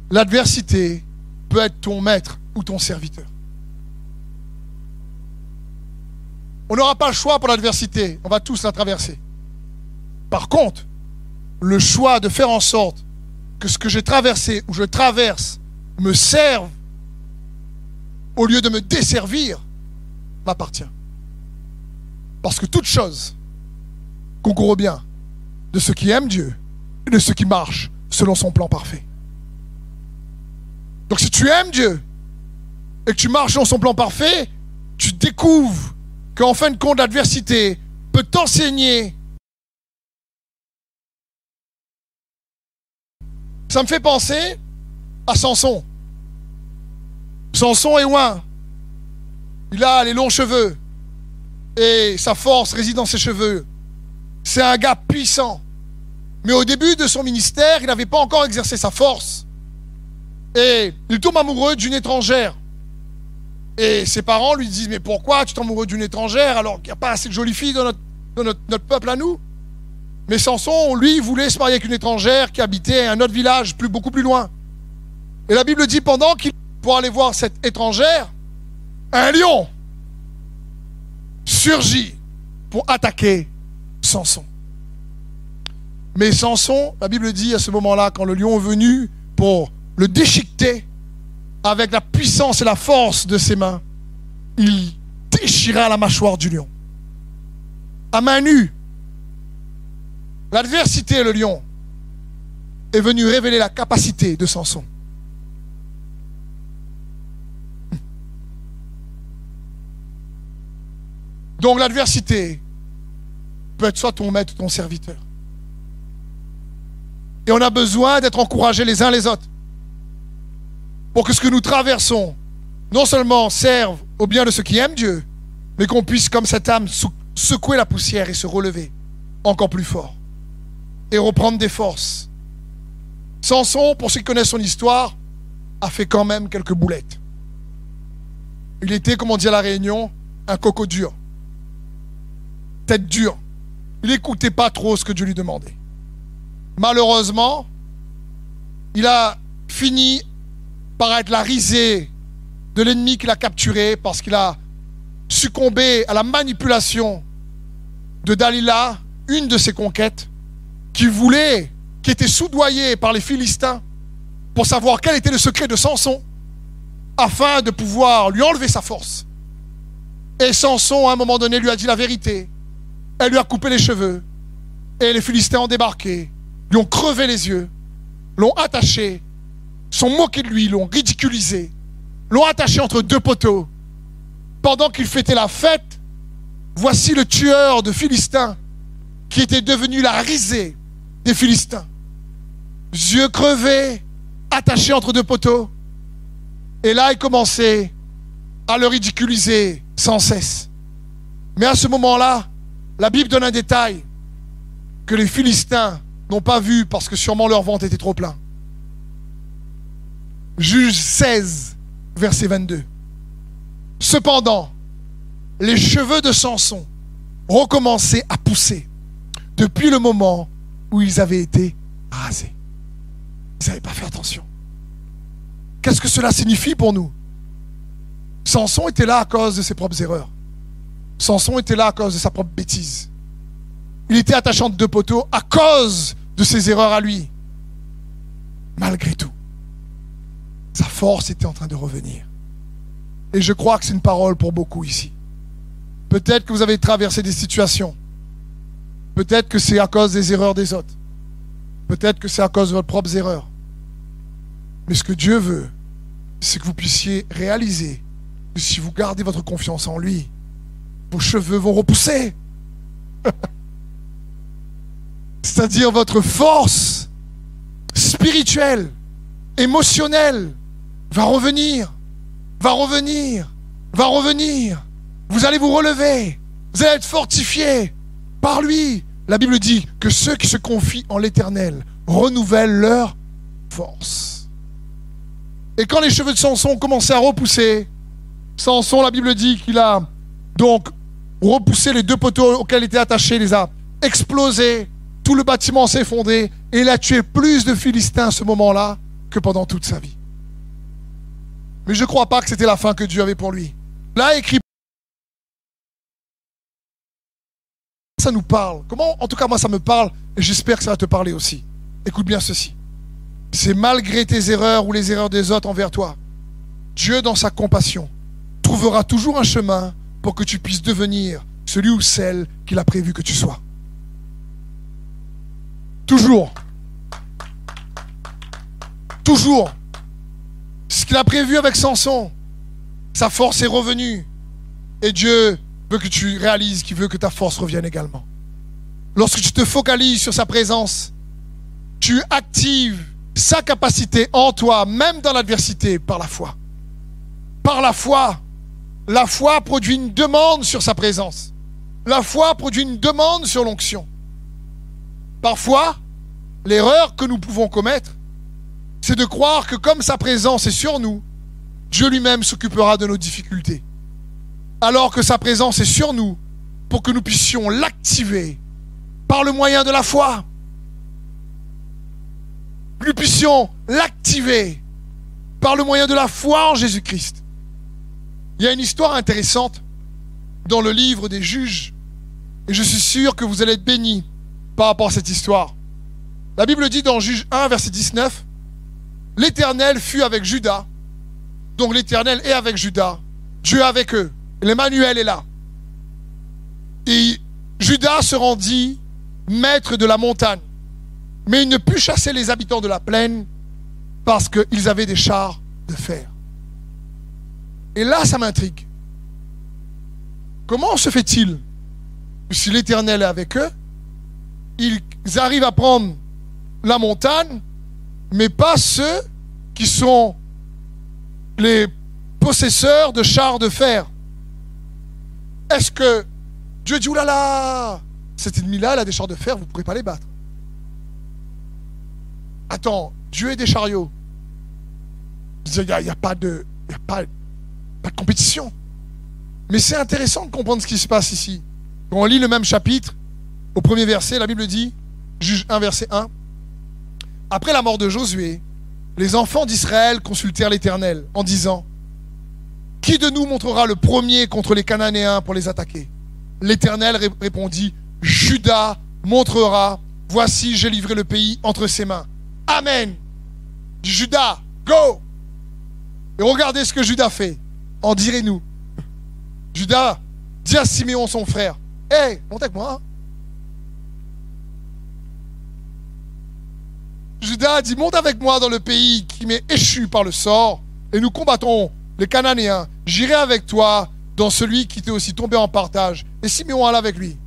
L'adversité peut être ton maître ou ton serviteur. On n'aura pas le choix pour l'adversité, on va tous la traverser. Par contre, le choix de faire en sorte que ce que j'ai traversé ou je traverse me serve au lieu de me desservir m'appartient. Parce que toute chose concourt bien de ceux qui aiment Dieu et de ceux qui marchent selon son plan parfait. Donc si tu aimes Dieu et que tu marches selon son plan parfait, tu découvres qu'en fin de compte, l'adversité peut t'enseigner. Ça me fait penser à Samson. Samson est loin. Il a les longs cheveux. Et sa force réside dans ses cheveux. C'est un gars puissant. Mais au début de son ministère, il n'avait pas encore exercé sa force. Et il tombe amoureux d'une étrangère. Et ses parents lui disent, mais pourquoi tu tombes amoureux d'une étrangère alors qu'il n'y a pas assez de jolies filles dans notre, peuple à nous? Mais Samson, lui, voulait se marier avec une étrangère qui habitait un autre village, beaucoup plus loin. Et la Bible dit, pendant qu'il pour aller voir cette étrangère, un lion surgit pour attaquer Samson. Mais Samson, la Bible dit à ce moment-là, quand le lion est venu pour le déchiqueter avec la puissance et la force de ses mains, il déchira la mâchoire du lion. À main nue, l'adversité, le lion, est venu révéler la capacité de Samson. Donc l'adversité peut être soit ton maître ou ton serviteur. Et on a besoin d'être encouragés les uns les autres pour que ce que nous traversons non seulement serve au bien de ceux qui aiment Dieu, mais qu'on puisse, comme cette âme, secouer la poussière et se relever encore plus fort et reprendre des forces. Samson, pour ceux qui connaissent son histoire, a fait quand même quelques boulettes. Il était, comme on dit à la Réunion, un coco dur, tête dure. Il n'écoutait pas trop ce que Dieu lui demandait. Malheureusement, il a fini par être la risée de l'ennemi qu'il a capturé parce qu'il a succombé à la manipulation de Dalila, une de ses conquêtes, qui voulait, qui était soudoyée par les Philistins pour savoir quel était le secret de Samson, afin de pouvoir lui enlever sa force. Et Samson, à un moment donné, lui a dit la vérité. Elle lui a coupé les cheveux. Et les Philistins ont débarqué, lui ont crevé les yeux, l'ont attaché, sont moqués de lui, l'ont ridiculisé, l'ont attaché entre deux poteaux. Pendant qu'il fêtait la fête, voici le tueur de Philistins qui était devenu la risée des Philistins. Yeux crevés, attachés entre deux poteaux. Et là, il commençait à le ridiculiser sans cesse. Mais à ce moment-là, la Bible donne un détail que les Philistins n'ont pas vu parce que sûrement leur ventre était trop plein. Juge 16, verset 22. Cependant, les cheveux de Samson recommençaient à pousser depuis le moment où ils avaient été rasés. Ils n'avaient pas fait attention. Qu'est-ce que cela signifie pour nous? Samson était là à cause de ses propres erreurs. Samson était là à cause de sa propre bêtise. Il était attachant de deux poteaux à cause de ses erreurs à lui. Malgré tout, sa force était en train de revenir. Et je crois que c'est une parole pour beaucoup ici. Peut-être que vous avez traversé des situations. Peut-être que c'est à cause des erreurs des autres. Peut-être que c'est à cause de votre propres erreurs. Mais ce que Dieu veut, c'est que vous puissiez réaliser que si vous gardez votre confiance en lui, vos cheveux vont repousser. C'est-à-dire votre force spirituelle, émotionnelle, va revenir, va revenir, va revenir. Vous allez vous relever, vous allez être fortifié par lui. La Bible dit que ceux qui se confient en l'Éternel renouvellent leur force. Et quand les cheveux de Samson ont commencé à repousser, Samson, la Bible dit qu'il a donc repoussé les deux poteaux auxquels il était attaché, les a explosés, tout le bâtiment s'est effondré, et il a tué plus de Philistins à ce moment-là que pendant toute sa vie. Mais je ne crois pas que c'était la fin que Dieu avait pour lui. Là, écrit ça nous parle Comment En tout cas, moi, ça me parle et j'espère que ça va te parler aussi. Écoute bien ceci. C'est malgré tes erreurs ou les erreurs des autres envers toi, Dieu, dans sa compassion, trouvera toujours un chemin pour que tu puisses devenir celui ou celle qu'il a prévu que tu sois. Toujours. Toujours. Ce qu'il a prévu avec Samson, sa force est revenue. Et Dieu veut que tu réalises qu'il veut que ta force revienne également. Lorsque tu te focalises sur sa présence, tu actives sa capacité en toi, même dans l'adversité, par la foi. Par la foi, la foi produit une demande sur sa présence. La foi produit une demande sur l'onction. Parfois, l'erreur que nous pouvons commettre, c'est de croire que comme sa présence est sur nous, Dieu lui-même s'occupera de nos difficultés alors que sa présence est sur nous pour que nous puissions l'activer par le moyen de la foi. Nous puissions l'activer par le moyen de la foi en Jésus-Christ. Il y a une histoire intéressante dans le livre des juges et je suis sûr que vous allez être bénis par rapport à cette histoire. La Bible dit dans Juge 1, verset 19, L'Éternel fut avec Judas, donc l'Éternel est avec Judas, Dieu avec eux. L'Emmanuel est là. Et Judas se rendit maître de la montagne. Mais il ne put chasser les habitants de la plaine parce qu'ils avaient des chars de fer. Et là, ça m'intrigue. Comment se fait-il si l'Éternel est avec eux, ils arrivent à prendre la montagne, mais pas ceux qui sont les possesseurs de chars de fer. Est-ce que Dieu dit, oulala, cet ennemi-là, il a des chars de fer, vous ne pourrez pas les battre. Attends, Dieu est des chariots. Il n'y a, pas de, y a pas, pas de compétition. Mais c'est intéressant de comprendre ce qui se passe ici. Quand on lit le même chapitre, au premier verset, la Bible dit, juge 1, verset 1, Après la mort de Josué, les enfants d'Israël consultèrent l'Éternel en disant, Qui de nous montrera le premier contre les Cananéens pour les attaquer? L'Éternel répondit, Judas montrera, voici j'ai livré le pays entre ses mains. Amen. Judas, go Et regardez ce que Judas fait. En direz-nous. Judas dit à Siméon son frère, Hé, hey, monte avec moi. Judas dit, monte avec moi dans le pays qui m'est échu par le sort, et nous combattons les Cananéens. J'irai avec toi dans celui qui t'est aussi tombé en partage. Et Siméon alla avec lui.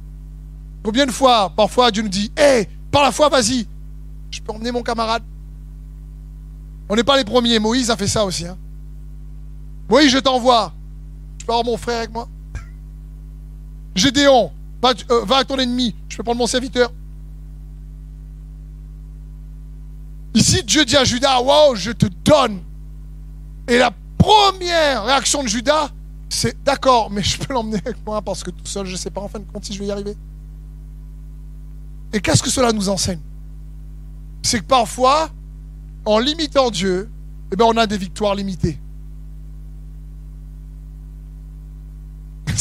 Combien de fois, parfois, Dieu nous dit, hé, par la foi, vas-y, je peux emmener mon camarade. On n'est pas les premiers. Moïse a fait ça aussi. Hein. Moïse, je t'envoie. Je peux avoir mon frère avec moi. Gédéon, va, euh, à ton ennemi. Je peux prendre mon serviteur. Ici, Dieu dit à Judas, wow, je te donne. Et la première réaction de Judas, c'est d'accord, mais je peux l'emmener avec moi parce que tout seul, je ne sais pas en fin de compte si je vais y arriver. Et qu'est-ce que cela nous enseigne? C'est que parfois, en limitant Dieu, eh ben, on a des victoires limitées.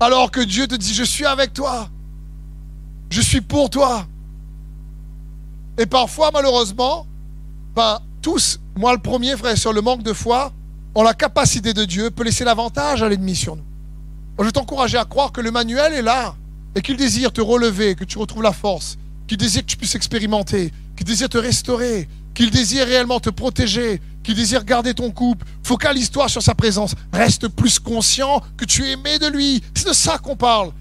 Alors que Dieu te dit, je suis avec toi. Je suis pour toi. Et parfois, malheureusement, ben, tous, moi le premier, frère, sur le manque de foi, en la capacité de Dieu, peut laisser l'avantage à l'ennemi sur nous. je vais t'encourager à croire que le manuel est là et qu'il désire te relever, que tu retrouves la force, qu'il désire que tu puisses expérimenter, qu'il désire te restaurer, qu'il désire réellement te protéger, qu'il désire garder ton couple. Focalise-toi sur sa présence. Reste plus conscient que tu es aimé de lui. C'est de ça qu'on parle.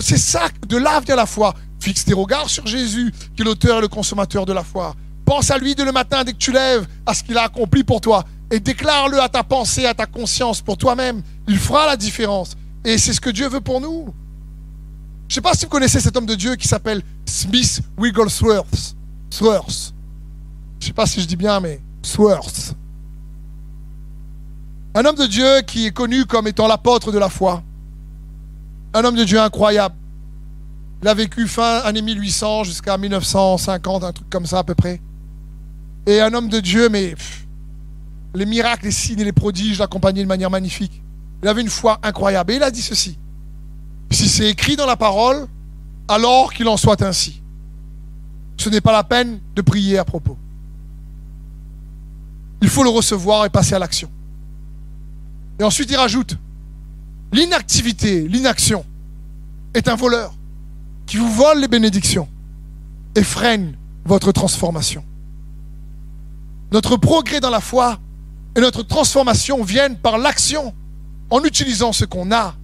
C'est ça, de là vient la foi. Fixe tes regards sur Jésus, qui est l'auteur et le consommateur de la foi. Pense à lui de le matin dès que tu lèves, à ce qu'il a accompli pour toi. Et déclare-le à ta pensée, à ta conscience, pour toi-même. Il fera la différence. Et c'est ce que Dieu veut pour nous. Je ne sais pas si vous connaissez cet homme de Dieu qui s'appelle Smith Wigglesworth. Sworth. Je ne sais pas si je dis bien, mais Sworth. Un homme de Dieu qui est connu comme étant l'apôtre de la foi. Un homme de Dieu incroyable. Il a vécu fin année 1800 jusqu'à 1950, un truc comme ça à peu près. Et un homme de Dieu, mais les miracles, les signes et les prodiges l'accompagnaient de manière magnifique. Il avait une foi incroyable. Et il a dit ceci. Si c'est écrit dans la parole, alors qu'il en soit ainsi. Ce n'est pas la peine de prier à propos. Il faut le recevoir et passer à l'action. Et ensuite, il rajoute, l'inactivité, l'inaction est un voleur qui vous vole les bénédictions et freine votre transformation. Notre progrès dans la foi et notre transformation viennent par l'action en utilisant ce qu'on a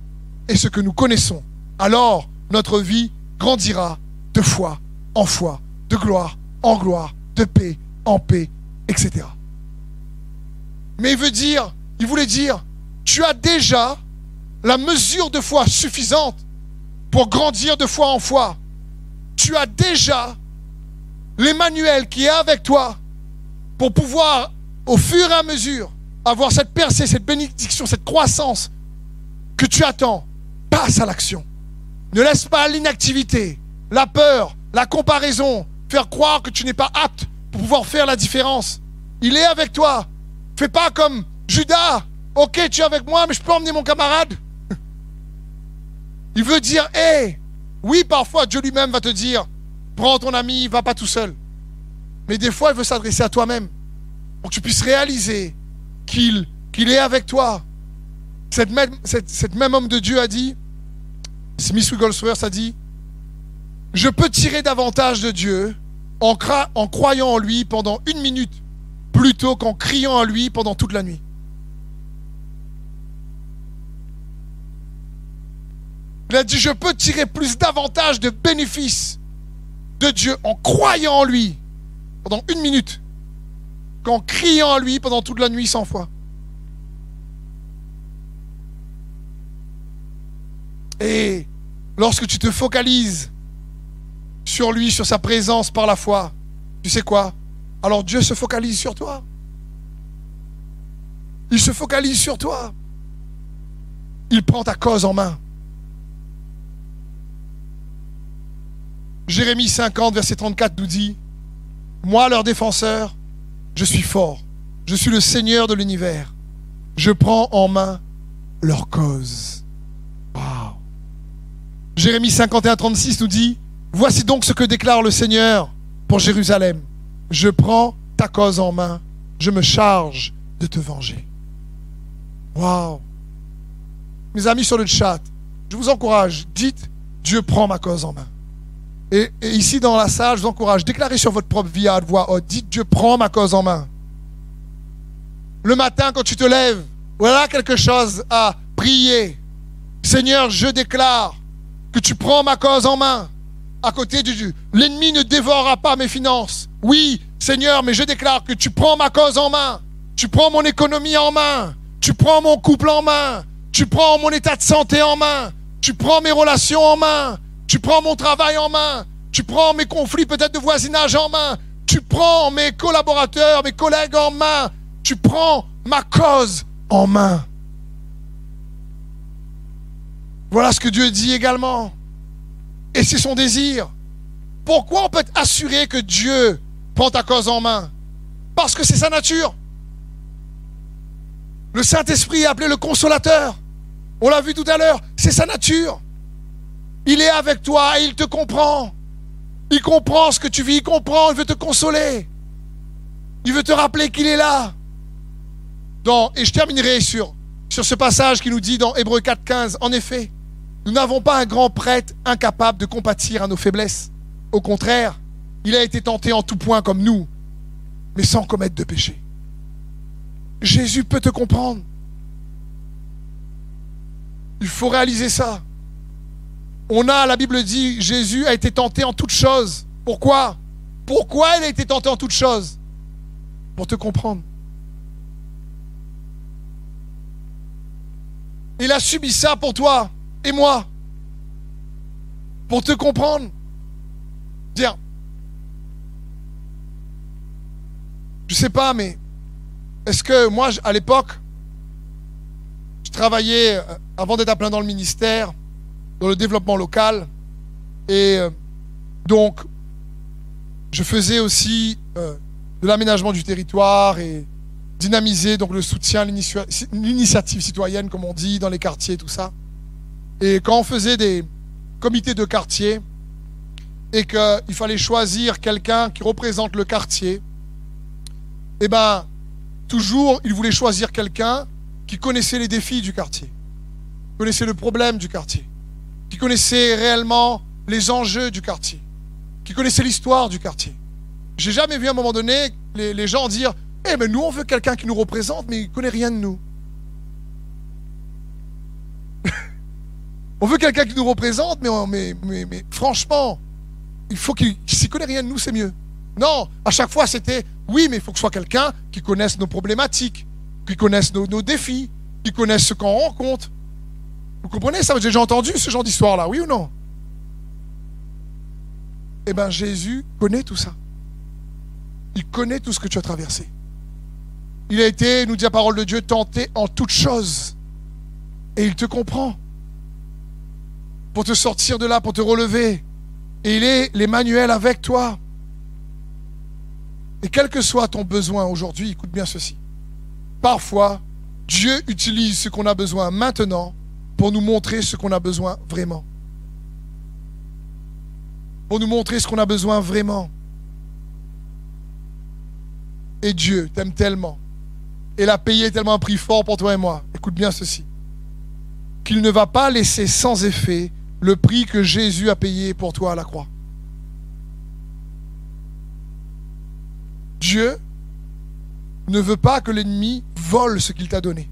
et ce que nous connaissons. Alors, notre vie grandira de foi en foi, de gloire en gloire, de paix en paix, etc. Mais il veut dire, il voulait dire, tu as déjà la mesure de foi suffisante pour grandir de foi en foi. Tu as déjà l'Emmanuel qui est avec toi pour pouvoir, au fur et à mesure, avoir cette percée, cette bénédiction, cette croissance que tu attends. Passe à l'action. Ne laisse pas l'inactivité, la peur, la comparaison faire croire que tu n'es pas apte pour pouvoir faire la différence. Il est avec toi. Fais pas comme Judas. Ok, tu es avec moi, mais je peux emmener mon camarade. Il veut dire, hé, oui, parfois Dieu lui-même va te dire, prends ton ami, va pas tout seul. Mais des fois, il veut s'adresser à toi-même pour que tu puisses réaliser qu'il qu'il est avec toi. Cette même, cette, même homme de Dieu a dit, Smith Wigglesworth a dit, je peux tirer davantage de Dieu en, en croyant en lui pendant une minute plutôt qu'en criant à lui pendant toute la nuit. Il a dit, je peux tirer plus davantage de bénéfices de Dieu en croyant en lui pendant une minute qu'en criant à lui pendant toute la nuit cent fois. Et lorsque tu te focalises sur lui, sur sa présence par la foi, tu sais quoi? Alors Dieu se focalise sur toi. Il se focalise sur toi. Il prend ta cause en main. Jérémie 50, verset 34 nous dit, Moi, leur défenseur, je suis fort. Je suis le Seigneur de l'univers. Je prends en main leur cause. Jérémie 51, 36 nous dit, Voici donc ce que déclare le Seigneur pour Jérusalem. Je prends ta cause en main. Je me charge de te venger. Wow. Mes amis sur le chat, je vous encourage, dites, Dieu prend ma cause en main. Et, ici dans la salle, je vous encourage, déclarez sur votre propre vie à voix haute, dites, Dieu prend ma cause en main. Le matin, quand tu te lèves, voilà quelque chose à prier. Seigneur, je déclare que tu prends ma cause en main. À côté de Dieu. L'ennemi ne dévorera pas mes finances. Oui, Seigneur, mais je déclare que tu prends ma cause en main. Tu prends mon économie en main. Tu prends mon couple en main. Tu prends mon état de santé en main. Tu prends mes relations en main. Tu prends mon travail en main. Tu prends mes conflits peut-être de voisinage en main. Tu prends mes collaborateurs, mes collègues en main. Tu prends ma cause en main. Voilà ce que Dieu dit également. Et c'est son désir. Pourquoi on peut être assuré que Dieu prend ta cause en main? Parce que c'est sa nature. Le Saint-Esprit est appelé le consolateur. On l'a vu tout à l'heure, c'est sa nature. Il est avec toi et il te comprend. Il comprend ce que tu vis, il comprend, il veut te consoler. Il veut te rappeler qu'il est là. et je terminerai sur, sur ce passage qui nous dit dans Hébreu 4.15, en effet, nous n'avons pas un grand prêtre incapable de compatir à nos faiblesses. Au contraire, il a été tenté en tout point comme nous, mais sans commettre de péché. Jésus peut te comprendre. Il faut réaliser ça. On a, la Bible dit, Jésus a été tenté en toutes choses. Pourquoi? Pourquoi il a été tenté en toutes choses? Pour te comprendre. Il a subi ça pour toi et moi. Pour te comprendre. Dire, je sais pas, mais est-ce que moi, à l'époque, je travaillais, euh, avant d'être à plein dans le ministère, dans le développement local, et euh, donc, je faisais aussi euh, de l'aménagement du territoire et dynamiser donc le soutien, l'initiative citoyenne, comme on dit, dans les quartiers, tout ça. Et quand on faisait des comités de quartier et qu'il fallait choisir quelqu'un qui représente le quartier, eh ben, toujours, il voulait choisir quelqu'un qui connaissait les défis du quartier, connaissait le problème du quartier, qui connaissait réellement les enjeux du quartier, qui connaissait l'histoire du quartier. J'ai jamais vu à un moment donné les, gens dire Eh, mais nous, on veut quelqu'un qui nous représente, mais il connaît rien de nous. On veut quelqu'un qui nous représente, mais, mais, franchement, il faut qu'il s'y connaît rien de nous, c'est mieux. Non, à chaque fois c'était oui, mais il faut que ce soit quelqu'un qui connaisse nos problématiques, qui connaisse nos, défis, qui connaisse ce qu'on rencontre. Vous comprenez? Ça Vous avez déjà entendu ce genre d'histoire-là, oui ou non? Eh bien, Jésus connaît tout ça. Il connaît tout ce que tu as traversé. Il a été, nous dit la parole de Dieu, tenté en toutes choses. Et il te comprend pour te sortir de là, pour te relever. Et il est les manuels avec toi. Et quel que soit ton besoin aujourd'hui, écoute bien ceci. Parfois, Dieu utilise ce qu'on a besoin maintenant pour nous montrer ce qu'on a besoin vraiment. Pour nous montrer ce qu'on a besoin vraiment. Et Dieu t'aime tellement. Et l'a payé tellement un prix fort pour toi et moi. Écoute bien ceci. Qu'il ne va pas laisser sans effet le prix que Jésus a payé pour toi à la croix. Dieu ne veut pas que l'ennemi vole ce qu'il t'a donné.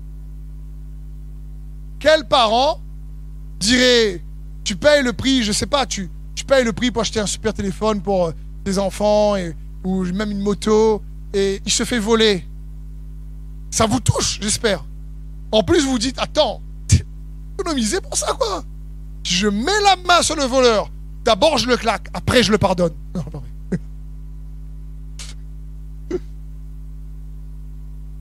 Quel parent dirait, tu payes le prix, je ne sais pas, tu, payes le prix pour acheter un super téléphone pour euh, tes enfants ou même une moto et il se fait voler. Ça vous touche, j'espère. En plus, vous dites, attends, économisez pour ça, quoi. Je mets la main sur le voleur, d'abord je le claque, après je le pardonne.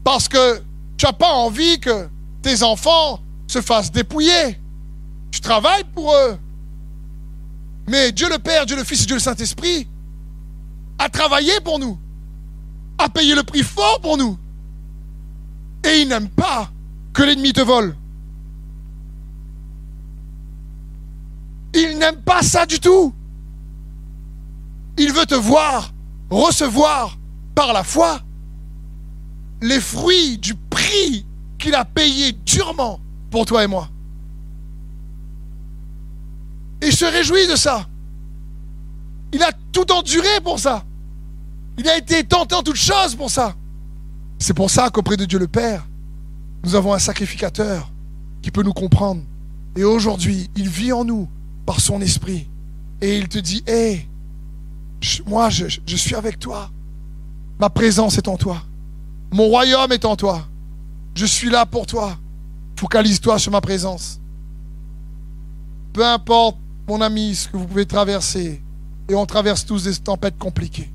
Parce que tu n'as pas envie que tes enfants se fassent dépouiller. Tu travailles pour eux. Mais Dieu le Père, Dieu le Fils et Dieu le Saint-Esprit a travaillé pour nous, a payé le prix fort pour nous. Et il n'aime pas que l'ennemi te vole. Il n'aime pas ça du tout. Il veut te voir recevoir par la foi les fruits du prix qu'il a payé durement pour toi et moi. Et il se réjouit de ça. Il a tout enduré pour ça. Il a été tenté en toutes choses pour ça. C'est pour ça qu'auprès de Dieu le Père, nous avons un sacrificateur qui peut nous comprendre. Et aujourd'hui, il vit en nous par son esprit. Et il te dit, hé, moi, je, je suis avec toi. Ma présence est en toi. Mon royaume est en toi. Je suis là pour toi. Focalise-toi sur ma présence. Peu importe, mon ami, ce que vous pouvez traverser, et on traverse tous des tempêtes compliquées.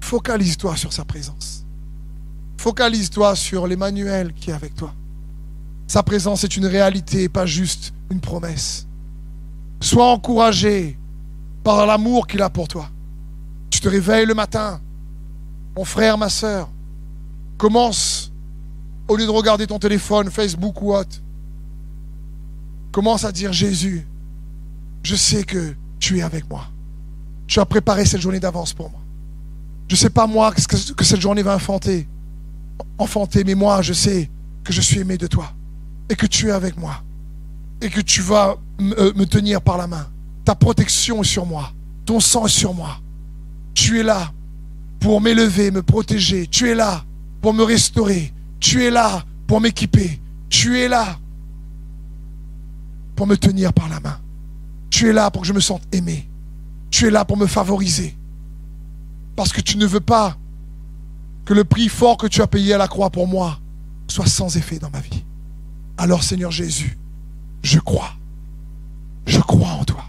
Focalise-toi sur sa présence. Focalise-toi sur l'Emmanuel qui est avec toi. Sa présence est une réalité, pas juste une promesse. Sois encouragé par l'amour qu'il a pour toi. Tu te réveilles le matin, mon frère, ma soeur, commence, au lieu de regarder ton téléphone, Facebook ou autre, commence à dire Jésus, je sais que tu es avec moi. Tu as préparé cette journée d'avance pour moi. Je ne sais pas moi ce que cette journée va enfanter, enfanter, mais moi je sais que je suis aimé de toi et que tu es avec moi et que tu vas euh, me tenir par la main. Ta protection est sur moi, ton sang est sur moi. Tu es là pour m'élever, me protéger. Tu es là pour me restaurer. Tu es là pour m'équiper. Tu es là pour me tenir par la main. Tu es là pour que je me sente aimé. Tu es là pour me favoriser. Parce que tu ne veux pas que le prix fort que tu as payé à la croix pour moi soit sans effet dans ma vie. Alors Seigneur Jésus, je crois. Je crois en toi.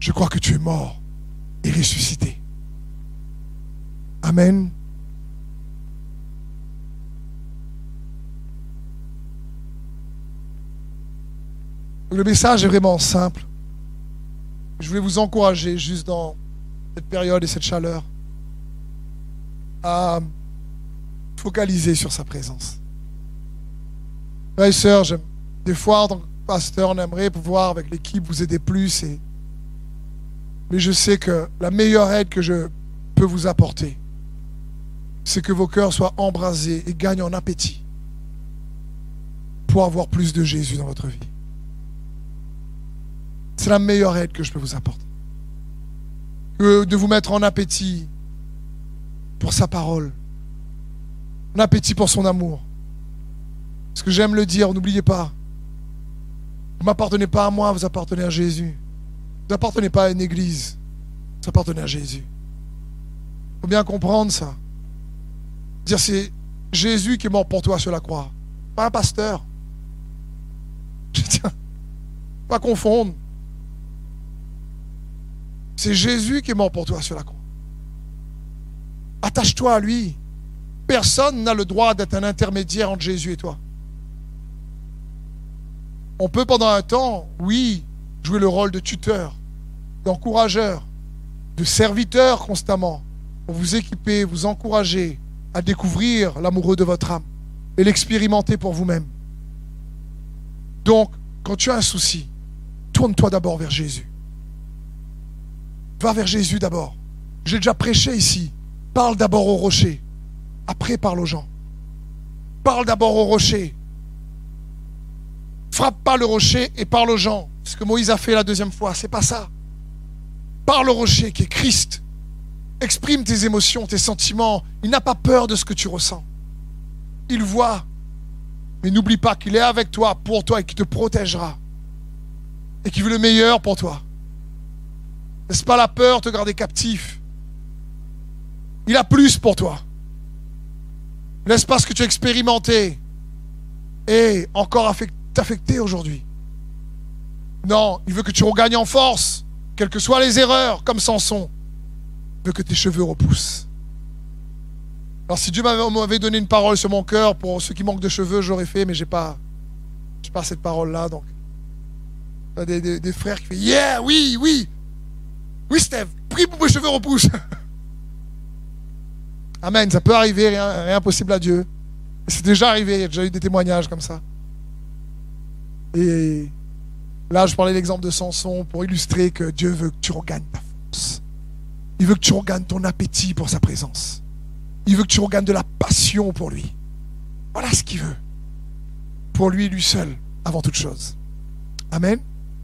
Je crois que tu es mort et ressuscité. Amen. Le message est vraiment simple. Je voulais vous encourager juste dans cette période et cette chaleur à focaliser sur sa présence. Frères et sœurs, des fois, en tant que pasteur, on aimerait pouvoir, avec l'équipe, vous aider plus. Mais je sais que la meilleure aide que je peux vous apporter, c'est que vos cœurs soient embrasés et gagnent en appétit pour avoir plus de Jésus dans votre vie. C'est la meilleure aide que je peux vous apporter. De vous mettre en appétit pour sa parole, en appétit pour son amour. Ce que j'aime le dire, n'oubliez pas, vous n'appartenez pas à moi, vous appartenez à Jésus. Vous n'appartenez pas à une église, vous appartenez à Jésus. Il faut bien comprendre ça. Dire c'est Jésus qui est mort pour toi sur la croix, pas un pasteur. Pas confondre. C'est Jésus qui est mort pour toi sur la croix. Attache-toi à lui. Personne n'a le droit d'être un intermédiaire entre Jésus et toi. On peut pendant un temps, oui, jouer le rôle de tuteur, d'encourageur, de serviteur constamment, pour vous équiper, vous encourager, à découvrir l'amoureux de votre âme et l'expérimenter pour vous-même. Donc, quand tu as un souci, tourne-toi d'abord vers Jésus. Va vers Jésus d'abord. J'ai déjà prêché ici. Parle d'abord au rocher. Après, parle aux gens. Parle d'abord au rocher. Frappe pas le rocher et parle aux gens. Ce que Moïse a fait la deuxième fois, c'est pas ça. Parle au rocher qui est Christ. Exprime tes émotions, tes sentiments. Il n'a pas peur de ce que tu ressens. Il voit. Mais n'oublie pas qu'il est avec toi, pour toi et qu'il te protégera. Et qu'il veut le meilleur pour toi. Laisse pas la peur te garder captif? Il a plus pour toi. Laisse pas ce que tu as expérimenté et encore t'affecter aujourd'hui? Non, il veut que tu regagnes en force, quelles que soient les erreurs, comme Samson. Il veut que tes cheveux repoussent. Alors si Dieu m'avait donné une parole sur mon cœur pour ceux qui manquent de cheveux, j'aurais fait, mais j'ai pas, pas cette parole-là. Donc, des, des, des, frères qui font Yeah, oui, oui, oui, Steve, prie pour mes cheveux repoussent. Amen. Ça peut arriver, rien, possible à Dieu. C'est déjà arrivé, il y a déjà eu des témoignages comme ça. Et là, je parlais l'exemple de Samson pour illustrer que Dieu veut que tu regagnes ta force. Il veut que tu regagnes ton appétit pour sa présence. Il veut que tu regagnes de la passion pour lui. Voilà ce qu'il veut. Pour lui, lui seul, avant toute chose. Amen.